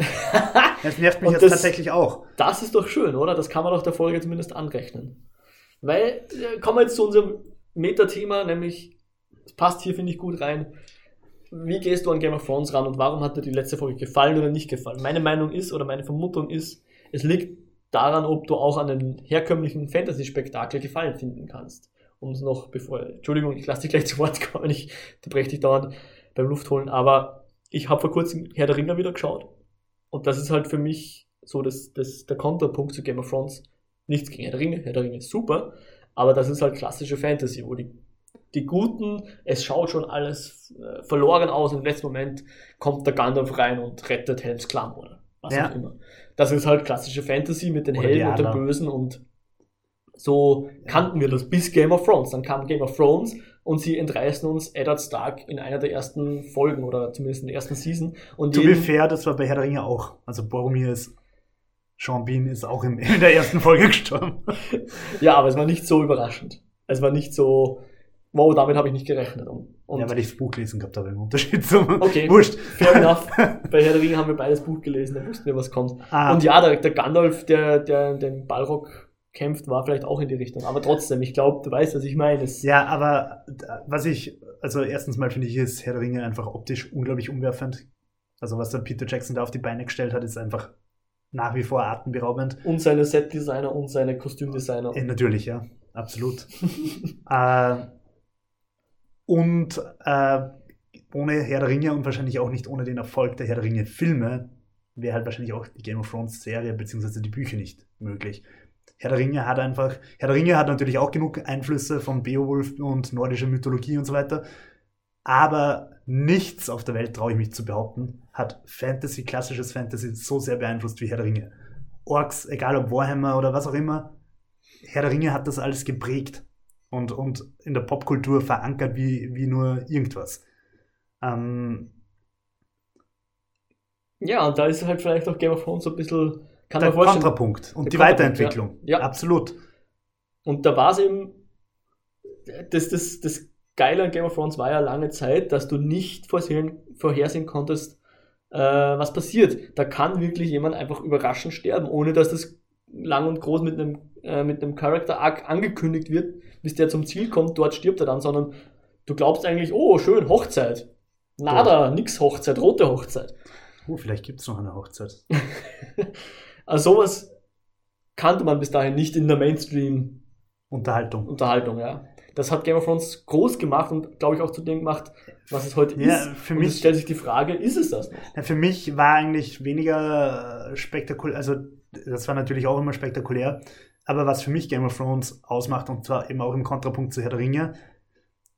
Das nervt mich jetzt das- tatsächlich auch. Das ist doch schön, oder? Das kann man doch der Folge zumindest anrechnen. Weil, äh, kommen wir jetzt zu unserem Meta-Thema, nämlich, es passt hier, finde ich, gut rein. Wie gehst du an Game of Thrones ran und warum hat dir die letzte Folge gefallen oder nicht gefallen? Meine Meinung ist, oder meine Vermutung ist, es liegt daran, ob du auch an den herkömmlichen Fantasy-Spektakel Gefallen finden kannst. Um es noch, bevor, Entschuldigung, ich lasse dich gleich zu Wort kommen, ich unterbreche dich dauernd beim Luftholen, aber ich habe vor kurzem Herr der Ringer wieder geschaut. Und das ist halt für mich so das, das, der Konterpunkt zu Game of Thrones. Nichts gegen Herr der Ringe, Herr der Ringe ist super, aber das ist halt klassische Fantasy, wo die, die Guten, es schaut schon alles äh, verloren aus und im letzten Moment kommt der Gandalf rein und rettet Helms Klamm oder was Ja. auch immer. Das ist halt klassische Fantasy mit den Oder Helden und den. Bösen und so kannten wir das bis Game of Thrones. Dann kam Game of Thrones und sie entreißen uns Eddard Stark in einer der ersten Folgen oder zumindest in der ersten Season. Und To be fair, das war bei Herr der Ringe auch. Also Boromir ist, Sean Bean ist auch in der ersten Folge gestorben. Ja, aber es war nicht so überraschend. Es war nicht so, wow, damit habe ich nicht gerechnet. Und, ja, weil ich das Buch gelesen gehabt habe im Unterschied zum Okay. Wurscht. fair enough. Bei Herr der Ringe haben wir beides Buch gelesen, da wussten wir, was kommt. Ah, Und ja, der, der Gandalf, der, der den Balrog kämpft, war vielleicht auch in die Richtung. Aber trotzdem, ich glaube, du weißt, was ich meine. Es, Ja, aber was ich, also erstens mal finde ich, ist Herr der Ringe einfach optisch unglaublich umwerfend. Also was der Peter Jackson da auf die Beine gestellt hat, ist einfach nach wie vor atemberaubend. Und seine Setdesigner und seine Kostümdesigner. Äh, natürlich, ja, absolut. äh, und äh, ohne Herr der Ringe und wahrscheinlich auch nicht ohne den Erfolg der Herr der Ringe Filme wäre halt wahrscheinlich auch die Game of Thrones Serie beziehungsweise die Bücher nicht möglich. Herr der Ringe hat einfach, Herr der Ringe hat natürlich auch genug Einflüsse von Beowulf und nordischer Mythologie und so weiter, aber nichts auf der Welt, traue ich mich zu behaupten, hat Fantasy, klassisches Fantasy so sehr beeinflusst wie Herr der Ringe. Orks, egal ob Warhammer oder was auch immer, Herr der Ringe hat das alles geprägt und, und in der Popkultur verankert wie, wie nur irgendwas. Ähm, Ja, und da ist halt vielleicht auch Game of Thrones so ein bisschen, kann der. Kontrapunkt und Der die Weiterentwicklung. ja. Ja. Absolut. Und da war es eben, das, das, das Geile an Game of Thrones war ja lange Zeit, dass du nicht vorhersehen, vorhersehen konntest, äh, was passiert. Da kann wirklich jemand einfach überraschend sterben, ohne dass das lang und groß mit einem, äh, mit einem Character Arc angekündigt wird, bis der zum Ziel kommt, dort stirbt er dann, sondern du glaubst eigentlich, oh, schön, Hochzeit. Nada, nix Hochzeit, rote Hochzeit. Oh, vielleicht gibt es noch eine Hochzeit. Also sowas kannte man bis dahin nicht in der Mainstream Unterhaltung. Unterhaltung, ja. Das hat Game of Thrones groß gemacht und glaube ich auch zu dem gemacht, was es heute Ja, ist. für und mich- es stellt sich die Frage, ist es das? Ja, für mich war eigentlich weniger spektakulär, also das war natürlich auch immer spektakulär, aber was für mich Game of Thrones ausmacht, und zwar eben auch im Kontrapunkt zu Herr der Ringe,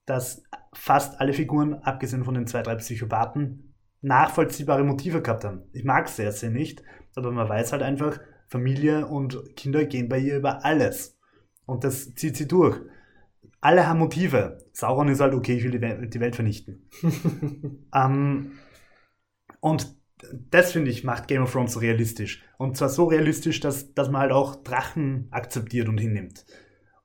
dass fast alle Figuren, abgesehen von den zwei, drei Psychopathen, nachvollziehbare Motive gehabt haben. Ich mag Cersei nicht, aber man weiß halt einfach, Familie und Kinder gehen bei ihr über alles. Und das zieht sie durch. Alle haben Motive. Sauron ist halt, okay, ich will die Welt, vernichten. Ähm, und das finde ich macht Game of Thrones so realistisch. Und zwar so realistisch, dass, dass man halt auch Drachen akzeptiert und hinnimmt.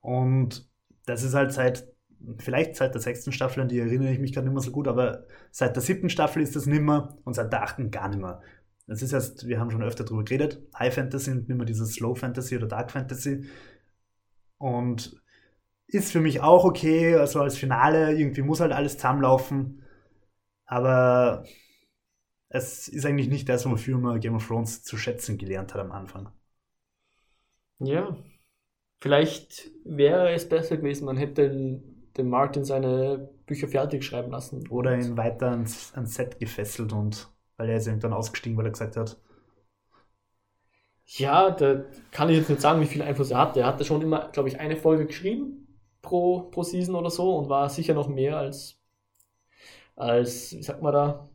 Und das ist halt seit, vielleicht seit der sechsten Staffel, an die erinnere ich mich gerade nicht mehr so gut, aber seit der siebten Staffel ist das nimmer und seit der achten gar nicht mehr. Das ist erst, wir haben schon öfter drüber geredet, High Fantasy und nicht mehr dieses Slow Fantasy oder Dark Fantasy. Und ist für mich auch okay, also als Finale, irgendwie muss halt alles zusammenlaufen. Aber es ist eigentlich nicht das, wofür man Game of Thrones zu schätzen gelernt hat am Anfang. Ja. Vielleicht wäre es besser gewesen, man hätte den, den Martin seine Bücher fertig schreiben lassen. Oder ihn weiter ans, ans Set gefesselt und weil er ist irgendwann ausgestiegen, weil er gesagt hat, Ja, da kann ich jetzt nicht sagen, wie viel Einfluss er hatte. Er hatte schon immer, glaube ich, eine Folge geschrieben pro, pro Season oder so und war sicher noch mehr als, als, wie sagt man da,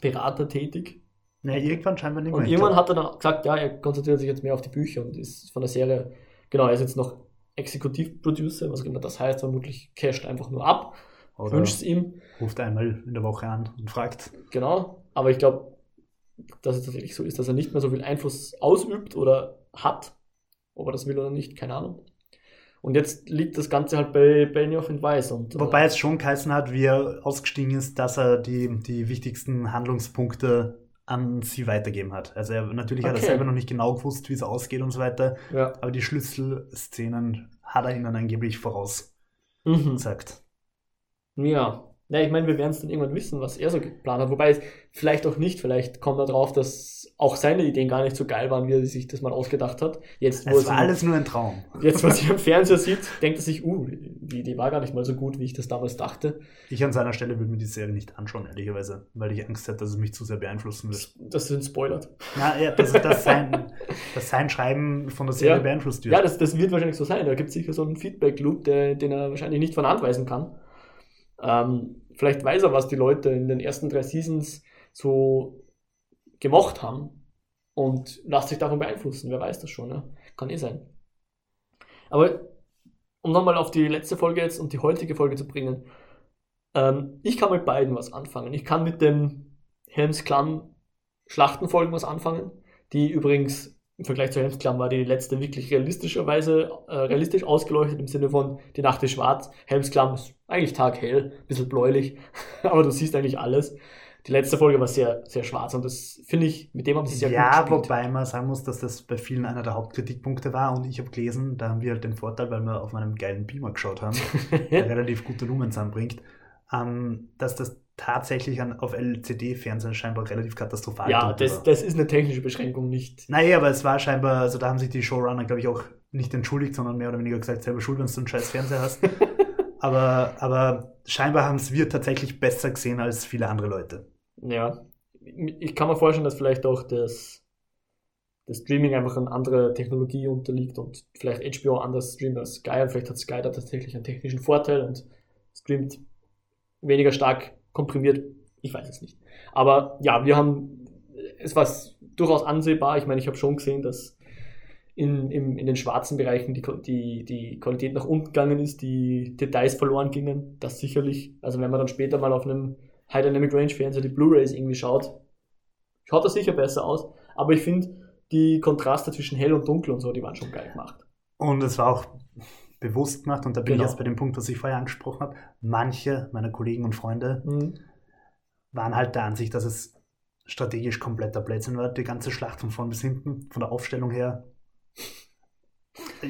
Berater tätig. na, irgendwann scheinbar nicht mehr. Und irgendwann hat er dann gesagt, ja, er konzentriert sich jetzt mehr auf die Bücher und ist von der Serie, genau, er ist jetzt noch Exekutivproducer, was immer das heißt, vermutlich casht einfach nur ab, wünscht es ihm, ruft einmal in der Woche an und fragt. genau, aber ich glaube, dass es tatsächlich so ist, dass er nicht mehr so viel Einfluss ausübt oder hat, ob er das will oder nicht, keine Ahnung. Und jetzt liegt das Ganze halt bei Benioff und Weiss und äh, Wobei es schon geheißen hat, wie er ausgestiegen ist, dass er die, die wichtigsten Handlungspunkte an sie weitergeben hat. Also er, natürlich hat er Okay. selber noch nicht genau gewusst, wie es ausgeht und so weiter, ja. aber die Schlüsselszenen hat er ihnen angeblich vorausgesagt. Mhm. Ja. Ja, ich meine, wir werden es dann irgendwann wissen, was er so geplant hat. Wobei es vielleicht auch nicht, vielleicht kommt er drauf, dass auch seine Ideen gar nicht so geil waren, wie er sich das mal ausgedacht hat. Jetzt, Es er war alles nur ein Traum. jetzt, was ich am Fernseher sieht, denkt er sich, uh, die Idee war gar nicht mal so gut, wie ich das damals dachte. Ich an seiner Stelle würde mir die Serie nicht anschauen, ehrlicherweise, weil ich Angst hätte, dass es mich zu sehr beeinflussen wird. Das sind spoilert. Na, ja, dass, dass, sein, dass sein Schreiben von der Serie Ja. beeinflusst wird. Ja, das, das wird wahrscheinlich so sein. Da gibt es sicher so einen Feedback-Loop, den er wahrscheinlich nicht von Hand weisen kann. Ähm, vielleicht weiß er, was die Leute in den ersten drei Seasons so gemocht haben und lasst sich davon beeinflussen. Wer weiß das schon, ne? Kann eh sein. Aber um nochmal auf die letzte Folge jetzt und die heutige Folge zu bringen, ähm, ich kann mit beiden was anfangen. Ich kann mit dem Helms Klamm Schlachtenfolgen was anfangen, die übrigens im Vergleich zu Helms Klamm war die letzte wirklich realistischerweise äh, realistisch ausgeleuchtet im Sinne von die Nacht ist schwarz, Helms Klamm ist eigentlich taghell, ein bisschen bläulich, aber du siehst eigentlich alles. Die letzte Folge war sehr, sehr schwarz und das finde ich, mit dem haben sie sehr ja, gut gespielt. wobei man sagen muss, dass das bei vielen einer der Hauptkritikpunkte war und ich habe gelesen, da haben wir halt den Vorteil, weil wir auf meinem geilen Beamer geschaut haben, der relativ gute Lumens anbringt, ähm, dass das tatsächlich an, auf LCD-Fernsehen scheinbar relativ katastrophal ja, das, das ist eine technische Beschränkung nicht. Naja, aber es war scheinbar, also da haben sich die Showrunner, glaube ich, auch nicht entschuldigt, sondern mehr oder weniger gesagt, selber schuld, wenn du einen scheiß Fernseher hast. aber, aber scheinbar haben es wir tatsächlich besser gesehen als viele andere Leute. Ja, ich kann mir vorstellen, dass vielleicht auch das, das Streaming einfach eine andere Technologie unterliegt und vielleicht HBO anders streamt als Sky und vielleicht hat Sky da tatsächlich einen technischen Vorteil und streamt weniger stark komprimiert. Ich weiß es nicht. Aber ja, wir haben, es war durchaus ansehbar. Ich meine, ich habe schon gesehen, dass in, im, in den schwarzen Bereichen die, die, die Qualität nach unten gegangen ist, die Details verloren gingen. Das sicherlich. Also wenn man dann später mal auf einem High Dynamic Range Fernseher die Blu-rays irgendwie schaut, schaut das sicher besser aus. Aber ich finde, die Kontraste zwischen hell und dunkel und so, die waren schon geil gemacht. Und es war auch bewusst gemacht, und da bin Genau. ich jetzt bei dem Punkt, was ich vorher angesprochen habe. Manche meiner Kollegen und Freunde Mhm. waren halt der Ansicht, dass es strategisch kompletter Blödsinn war, die ganze Schlacht von vorn bis hinten, von der Aufstellung her.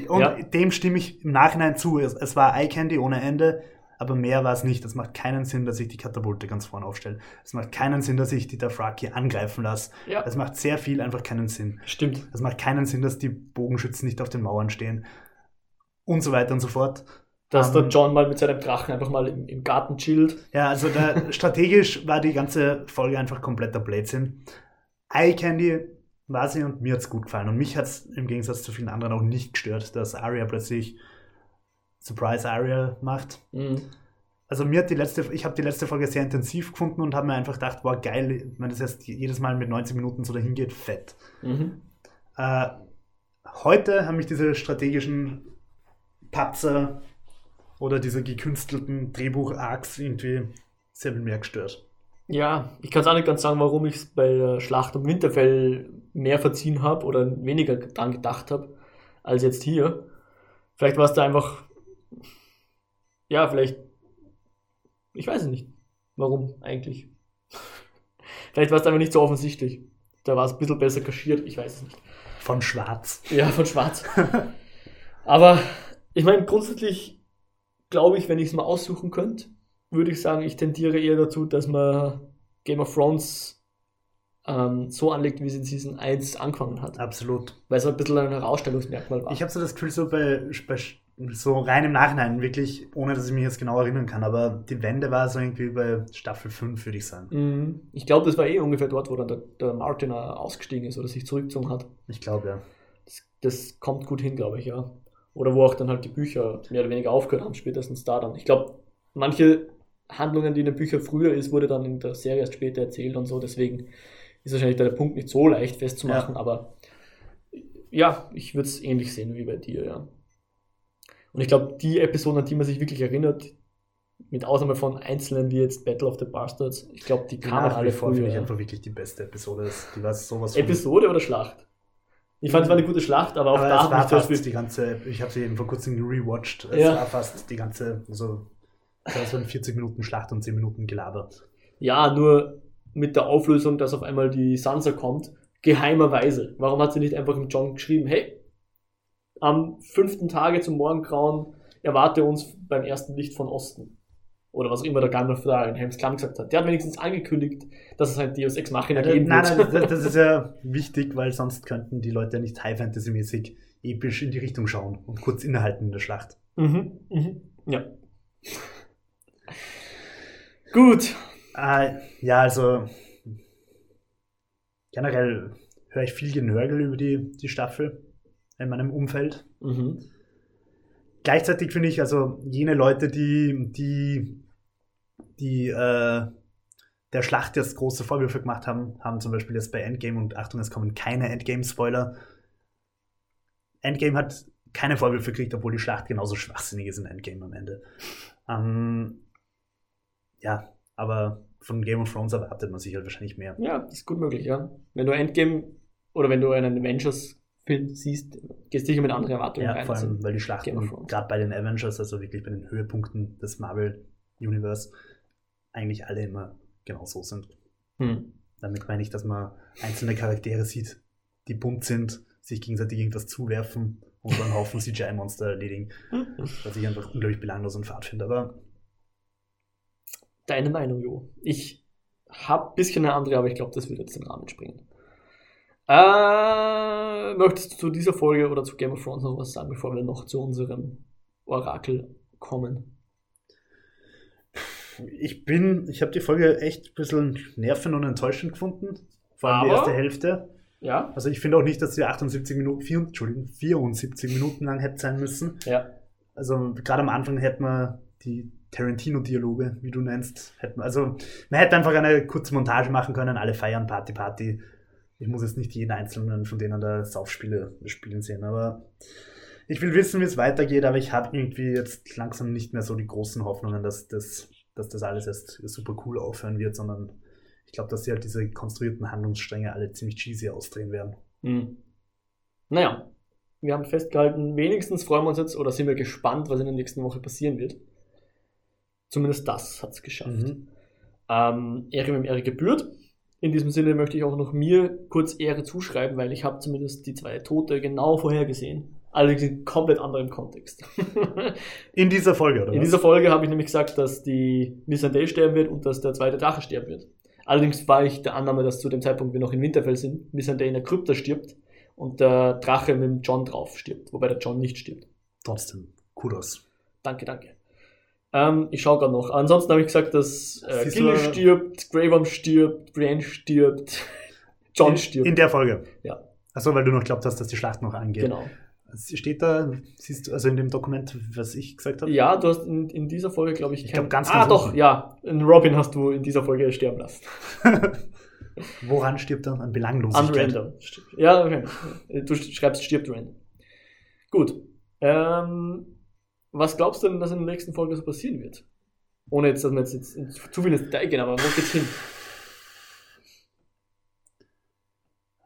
Und Ja. dem stimme ich im Nachhinein zu. Es, es war Eye Candy ohne Ende, aber mehr war es nicht. Es macht keinen Sinn, dass ich die Katapulte ganz vorne aufstelle. Es macht keinen Sinn, dass ich die Dafraki angreifen lasse. Ja, Es macht sehr viel einfach keinen Sinn. stimmt. Es macht keinen Sinn, dass die Bogenschützen nicht auf den Mauern stehen. Und so weiter und so fort. Dass Ähm, der John mal mit seinem Drachen einfach mal im, im Garten chillt. Ja, also da, strategisch war die ganze Folge einfach kompletter Blödsinn. Eye Candy war sie und mir hat's gut gefallen. Und mich hat's im Gegensatz zu vielen anderen auch nicht gestört, dass Arya plötzlich Surprise Arya macht. Mhm. Also mir hat die letzte, ich habe die letzte Folge sehr intensiv gefunden und habe mir einfach gedacht, boah, geil, wenn das jetzt jedes Mal mit 90 Minuten so dahin geht, fett. Mhm. Äh, heute haben mich diese strategischen Patzer oder diese gekünstelten Drehbuch-Arcs irgendwie sehr viel mehr gestört. Ja, ich kann es auch nicht ganz sagen, warum ich es bei der Schlacht um Winterfell mehr verziehen habe oder weniger dran gedacht habe, als jetzt hier. Vielleicht war es da einfach, ja, vielleicht, ich weiß es nicht, warum eigentlich. vielleicht war es da einfach nicht so offensichtlich. Da war es ein bisschen besser kaschiert, ich weiß es nicht. Von Schwarz. Ja, von Schwarz. Aber ich meine, grundsätzlich glaube ich, wenn ich es mal aussuchen könnte, würde ich sagen, ich tendiere eher dazu, dass man Game of Thrones ähm, so anlegt, wie es in Season 1 angefangen hat. Absolut. Weil es ein bisschen ein Herausstellungsmerkmal war. Ich habe so das Gefühl, so bei, bei so rein im Nachhinein, wirklich, ohne dass ich mich jetzt genau erinnern kann, aber die Wende war so irgendwie bei Staffel 5, würde ich sagen. Mhm. Ich glaube, das war eh ungefähr dort, wo dann der, der Martin äh, ausgestiegen ist oder sich zurückgezogen hat. Ich glaube, ja. Das, das kommt gut hin, glaube ich, ja. Oder wo auch dann halt die Bücher mehr oder weniger aufgehört haben, spätestens da dann. Ich glaube, manche Handlungen, die in den Büchern früher ist, wurde dann in der Serie erst später erzählt und so. Deswegen ist wahrscheinlich der Punkt nicht so leicht festzumachen, aber ja, ich würde es ähnlich sehen wie bei dir, ja. Und ich glaube, die Episoden, an die man sich wirklich erinnert, mit Ausnahme von einzelnen wie jetzt Battle of the Bastards, ich glaube, die kamen alle vor früher. finde ich ja. einfach wirklich die beste Episode. Die war sowas Episode oder Schlacht? Ich fand es war eine gute Schlacht, aber auch Aber da es war fast Beispiel die ganze, ich habe sie eben vor kurzem rewatcht. Es Ja. war fast die ganze, also das waren 40 Minuten Schlacht und 10 Minuten Gelaber. Ja, nur mit der Auflösung, dass auf einmal die Sansa kommt, geheimerweise. Warum hat sie nicht einfach im John geschrieben, hey, am fünften Tage zum Morgengrauen erwarte uns beim ersten Licht von Osten. Oder was auch immer der Gandalf da in Helms Klamm gesagt hat. Der hat wenigstens angekündigt, dass es ein Deus Ex Machina Ja, geben nein, wird. nein, das, das ist ja wichtig, weil sonst könnten die Leute ja nicht High Fantasy-mäßig episch in die Richtung schauen und kurz innehalten in der Schlacht. mhm, mhm, ja. Gut. Äh, ja, also generell höre ich viel Genörgel über die, die Staffel in meinem Umfeld. Mhm. Gleichzeitig finde ich, also jene Leute, die, die, die äh, der Schlacht jetzt große Vorwürfe gemacht haben, haben zum Beispiel jetzt bei Endgame und Achtung, es kommen keine Endgame-Spoiler. Endgame hat keine Vorwürfe gekriegt, obwohl die Schlacht genauso schwachsinnig ist in Endgame am Ende. Ähm, ja, aber von Game of Thrones erwartet man sich halt wahrscheinlich mehr. Ja, ist gut möglich, ja. Wenn du Endgame oder wenn du einen Avengers-Film siehst, gehst du sicher mit anderen Erwartungen Ja, rein. vor Also, allem, weil die Schlachten gerade bei den Avengers, also wirklich bei den Höhepunkten des Marvel-Universe, eigentlich alle immer genau so sind. hm. Damit meine ich, dass man einzelne Charaktere sieht, die bunt sind, sich gegenseitig irgendwas zuwerfen und dann Haufen CGI-Monster erledigen, was ich einfach unglaublich belanglos und fad finde. Aber Deine Meinung, Jo. Ich habe ein bisschen eine andere, aber ich glaube, das wird jetzt den Rahmen springen. Äh, möchtest du zu dieser Folge oder zu Game of Thrones noch was sagen, bevor wir noch zu unserem Orakel kommen? ich bin, ich habe die Folge echt ein bisschen nervend und enttäuschend gefunden. Vor allem die Aber- erste Hälfte. Ja? Also ich finde auch nicht, dass sie 78 Minuten, vier, Entschuldigung, 74 Minuten lang hätte sein müssen. Ja. Also gerade am Anfang hätte man die Tarantino-Dialoge, wie du nennst, hätte man, also man hätte einfach eine kurze Montage machen können, alle feiern, Party, Party. Ich muss jetzt nicht jeden einzelnen von denen da Saufspiele spielen sehen, aber ich will wissen, wie es weitergeht, aber ich habe irgendwie jetzt langsam nicht mehr so die großen Hoffnungen, dass das, dass das alles erst super cool aufhören wird, sondern ich glaube, dass sie halt diese konstruierten Handlungsstränge alle ziemlich cheesy ausdrehen werden. Hm. Naja, wir haben festgehalten, wenigstens freuen wir uns jetzt oder sind wir gespannt, was in der nächsten Woche passieren wird. Zumindest das hat es geschafft. Mhm. Ähm, Ehre wem Ehre gebührt. In diesem Sinne möchte ich auch noch mir kurz Ehre zuschreiben, weil ich habe zumindest die zwei Tote genau vorhergesehen. Allerdings in komplett anderem Kontext. In dieser Folge, oder In was? dieser Folge habe ich nämlich gesagt, dass die Missandei sterben wird und dass der zweite Drache sterben wird. Allerdings war ich der Annahme, dass zu dem Zeitpunkt wir noch in Winterfell sind, Missandei in der Krypta stirbt und der Drache mit dem John drauf stirbt, wobei der John nicht stirbt. Trotzdem, Kudos. Danke, danke. Ähm, ich schaue gerade noch. Ansonsten habe ich gesagt, dass äh, Gilly stirbt, Worm stirbt, Brienne stirbt, John in, stirbt. In der Folge. Ja. Achso, weil du noch glaubt hast, dass die Schlacht noch angeht. genau. Steht da, siehst du, also in dem Dokument, was ich gesagt habe? Ja, du hast in, in dieser Folge, glaube ich, Ich glaub, ganz, Ah, ganz doch, unten. ja. In Robin hast du in dieser Folge sterben lassen. Woran stirbt er? An An Belanglosigkeit. random. Ja, okay. Du schreibst stirbt random. Gut. Ähm, was glaubst du denn, dass in der nächsten Folge so passieren wird? Ohne jetzt, dass wir jetzt, jetzt in zu viel ins Detail gehen, aber wo geht's hin?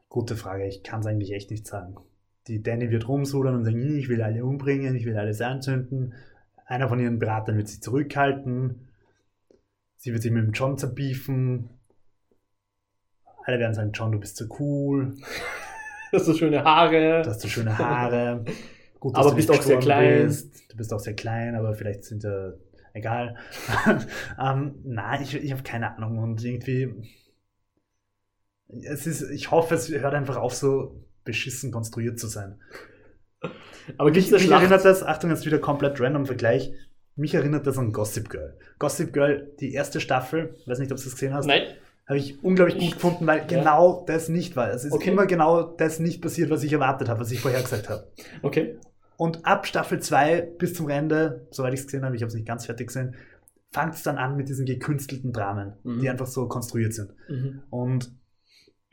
Gute Frage, ich kann es eigentlich echt nicht sagen. Die Danny wird rumsudern und sagen, "Hm, ich will alle umbringen, ich will alles anzünden. Einer von ihren Beratern wird sie zurückhalten. Sie wird sich mit dem John zerbiefen. Alle werden sagen, John, du bist so cool, Du hast so schöne Haare. du hast so schöne Haare. Gut, Aber du bist auch sehr klein. Bist. Du bist auch sehr klein, aber vielleicht sind ja egal. ähm, nein, ich, ich habe keine Ahnung und irgendwie. Es ist, ich hoffe, es hört einfach auf, so beschissen konstruiert zu sein. aber Mich, mich erinnert das, Achtung, jetzt wieder komplett random Vergleich. Mich erinnert das an Gossip Girl. Gossip Girl, die erste Staffel, weiß nicht, ob du es gesehen hast, Nein. Habe ich unglaublich gut gefunden, weil ja. genau das nicht war. Es ist Okay. immer genau das nicht passiert, was ich erwartet habe, was ich vorher gesagt habe. Okay. Und ab Staffel 2 bis zum Ende, soweit ich es gesehen habe, ich habe es nicht ganz fertig gesehen, fängt es dann an mit diesen gekünstelten Dramen, Mhm. die einfach so konstruiert sind. Mhm. Und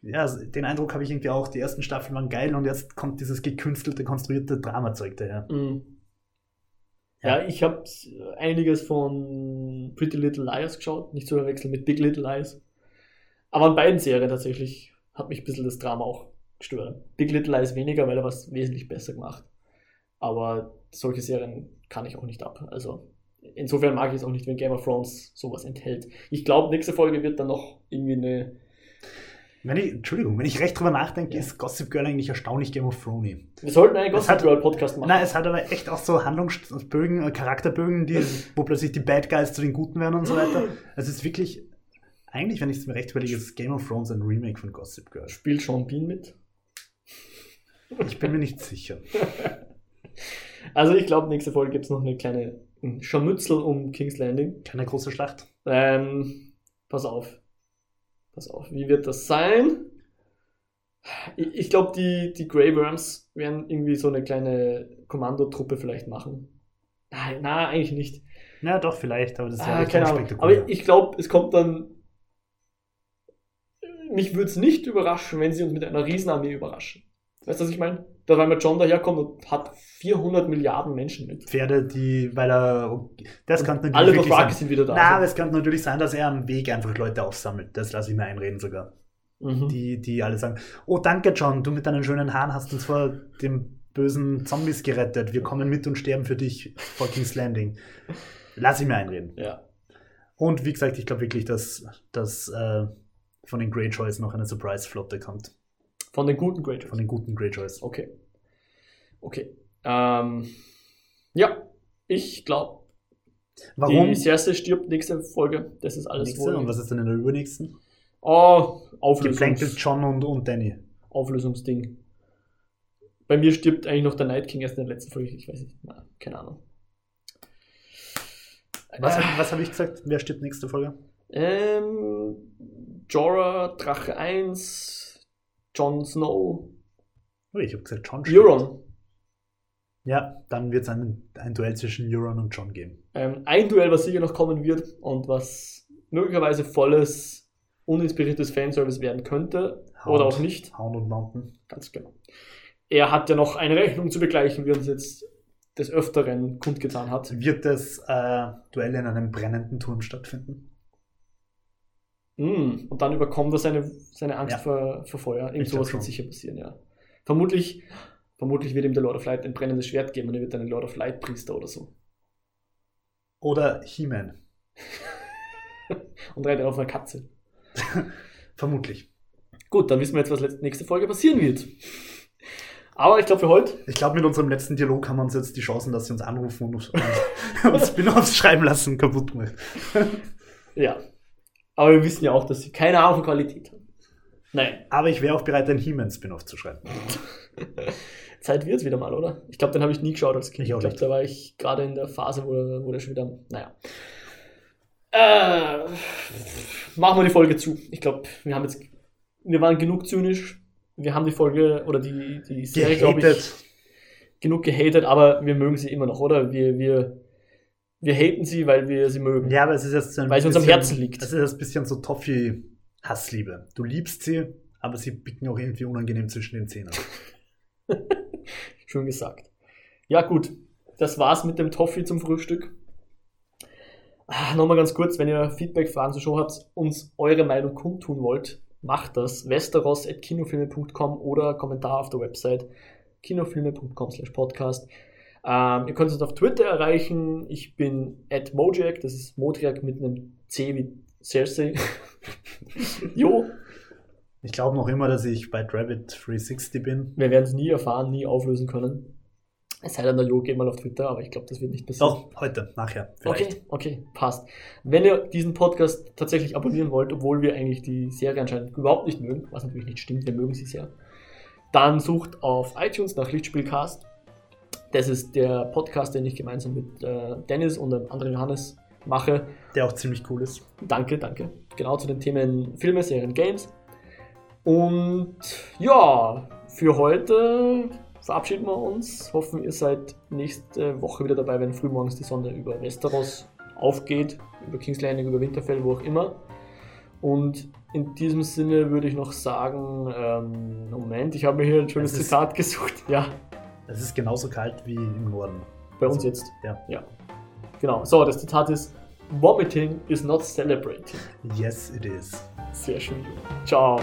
ja, den Eindruck habe ich irgendwie auch, die ersten Staffeln waren geil und jetzt kommt dieses gekünstelte, konstruierte Dramazeug daher. Mhm. Ja, ich habe einiges von Pretty Little Liars geschaut, nicht zu verwechseln mit Big Little Lies. Aber an beiden Serien tatsächlich hat mich ein bisschen das Drama auch gestört. Big Little Lies weniger, weil er was wesentlich besser gemacht. Aber solche Serien kann ich auch nicht ab. Also insofern mag ich es auch nicht, wenn Game of Thrones sowas enthält. Ich glaube, nächste Folge wird dann noch irgendwie eine. Wenn ich, Entschuldigung, wenn ich recht drüber nachdenke, Ja. ist Gossip Girl eigentlich erstaunlich Game of Thrones. Wir sollten einen Gossip Girl Podcast machen. Nein, es hat aber echt auch so Handlungsbögen, äh, Charakterbögen, die, wo plötzlich die Bad Guys zu den Guten werden und so weiter. Es ist wirklich, eigentlich, wenn ich es mir recht überlege, ist Game of Thrones ein Remake von Gossip Girl. Spielt Sean Bean mit? Ich bin mir nicht sicher. Also ich glaube, nächste Folge gibt es noch eine kleine Scharmützel um King's Landing. Keine große Schlacht. Ähm, pass auf. Pass auf. Wie wird das sein? Ich, ich glaube, die, die Grey Worms werden irgendwie so eine kleine Kommandotruppe vielleicht machen. Nein, na, eigentlich nicht. Ja, doch, vielleicht, aber das ist ja Ah, echt keine Ahnung. Aber ich glaube, es kommt dann. Mich würde es nicht überraschen, wenn sie uns mit einer Riesenarmee überraschen. Weißt du, was ich meine? Da, weil John daherkommt und hat 400 Milliarden Menschen mit. Pferde, die, weil er, das könnte natürlich Alle wirklich sein. sind wieder da. Na, aber es könnte natürlich sein, dass er am Weg einfach Leute aufsammelt. Das lasse ich mir einreden sogar. mhm. Die, die alle sagen, oh danke John, du mit deinen schönen Haaren hast uns vor dem bösen Zombies gerettet. Wir kommen mit und sterben für dich vor King's Landing. Lass ich mir einreden. Ja. Und wie gesagt, ich glaube wirklich, dass, dass äh, von den Greyjoys noch eine Surprise-Flotte kommt. Von den guten Greyjoys. Von den guten Greyjoys. Okay. Okay. Ähm, ja, ich glaube, Warum? die Cersei stirbt nächste Folge. Das ist alles Nächste, und was ist denn in der übernächsten? Oh, Geplänkelt Auflösungs John und, und Danny. Auflösungsding. Bei mir stirbt eigentlich noch der Night King erst in der letzten Folge. Ich weiß nicht. Na, keine Ahnung. Was, hab- was habe ich gesagt? Wer stirbt nächste Folge? Ähm, Jorah, Drache 1, Jon Snow, Oh, ich habe gesagt stirbt. Euron. Ja, dann wird es ein, ein Duell zwischen Euron und John geben. Ähm, ein Duell, was sicher noch kommen wird und was möglicherweise volles, uninspiriertes Fanservice werden könnte oder auch nicht. Hound und Mountain. Ganz genau. Er hat ja noch eine Rechnung zu begleichen, wie er uns jetzt des Öfteren kundgetan hat. Wird das äh, Duell in einem brennenden Turm stattfinden? Mm, und dann überkommt er seine, seine Angst Ja. vor, vor Feuer. Irgend sowas wird sicher passieren, ja. Vermutlich, vermutlich wird ihm der Lord of Light ein brennendes Schwert geben und er wird dann ein Lord of Light Priester oder so. Oder He-Man? Und reitet auf einer Katze. Vermutlich. Gut, dann wissen wir jetzt, was nächste Folge passieren wird. Aber ich glaube für heute, Ich glaube, mit unserem letzten Dialog haben wir uns jetzt die Chancen, dass sie uns anrufen und uns, uns Spin-offs schreiben lassen, kaputt gemacht. ja. Aber wir wissen ja auch, dass sie keine Ahnung von Qualität haben. Nein. Aber ich wäre auch bereit, ein He-Man-Spin-off zu schreiben. Zeit wird wieder mal, oder? Ich glaube, den habe ich nie geschaut als Kind. Ich auch glaube, da war ich gerade in der Phase, wo, wo der schon wieder. Naja. Äh, machen wir die Folge zu. Ich glaube, wir haben jetzt. Wir waren genug zynisch. Wir haben die Folge oder die, die Serie, glaube ich, genug gehatet, aber wir mögen sie immer noch, oder? Wir, wir, wir haten sie, weil wir sie mögen. Ja, aber es ist jetzt so ein Weil es uns am Herzen liegt. Es ist jetzt ein bisschen so Toffee-Hassliebe. Du liebst sie, aber sie bicken auch irgendwie unangenehm zwischen den Zähnen. Schön gesagt. Ja, gut. Das war's mit dem Toffee zum Frühstück. Ah, Nochmal ganz kurz, wenn ihr Feedback, Fragen zur Show habt, uns eure Meinung kundtun wollt, macht das. Westeros.kinofilme.com oder Kommentar auf der Website kinofilme.com slash podcast. Ähm, ihr könnt uns auf Twitter erreichen. Ich bin at Mojack, das ist Modriak mit einem C wie Cersei. jo, Ich glaube noch immer, dass ich bei Rabbit 360 bin. wir werden es nie erfahren, nie auflösen können. Es sei denn, der Jo geht mal auf Twitter, aber ich glaube, das wird nicht passieren. Doch, heute, nachher. Vielleicht. Okay, okay, passt. Wenn ihr diesen Podcast tatsächlich abonnieren wollt, obwohl wir eigentlich die Serie anscheinend überhaupt nicht mögen, was natürlich nicht stimmt, wir mögen sie sehr, dann sucht auf iTunes nach Lichtspielcast. Das ist der Podcast, den ich gemeinsam mit äh, Dennis und einem anderen Johannes mache. Der auch ziemlich cool ist. Danke, danke. Genau zu den Themen Filme, Serien, Games. Und ja, für heute verabschieden wir uns. Hoffen, ihr seid nächste Woche wieder dabei, wenn frühmorgens die Sonne über Westeros aufgeht, über King's Landing, über Winterfell, wo auch immer. Und in diesem Sinne würde ich noch sagen, ähm, Moment, ich habe mir hier ein schönes Zitat gesucht. Ja, Es ist genauso kalt wie im Norden. bei uns Also, jetzt. Ja. Ja. Genau. So, das Zitat ist: Vomiting is not celebrating. Yes, it is. Sehr schön. Ciao.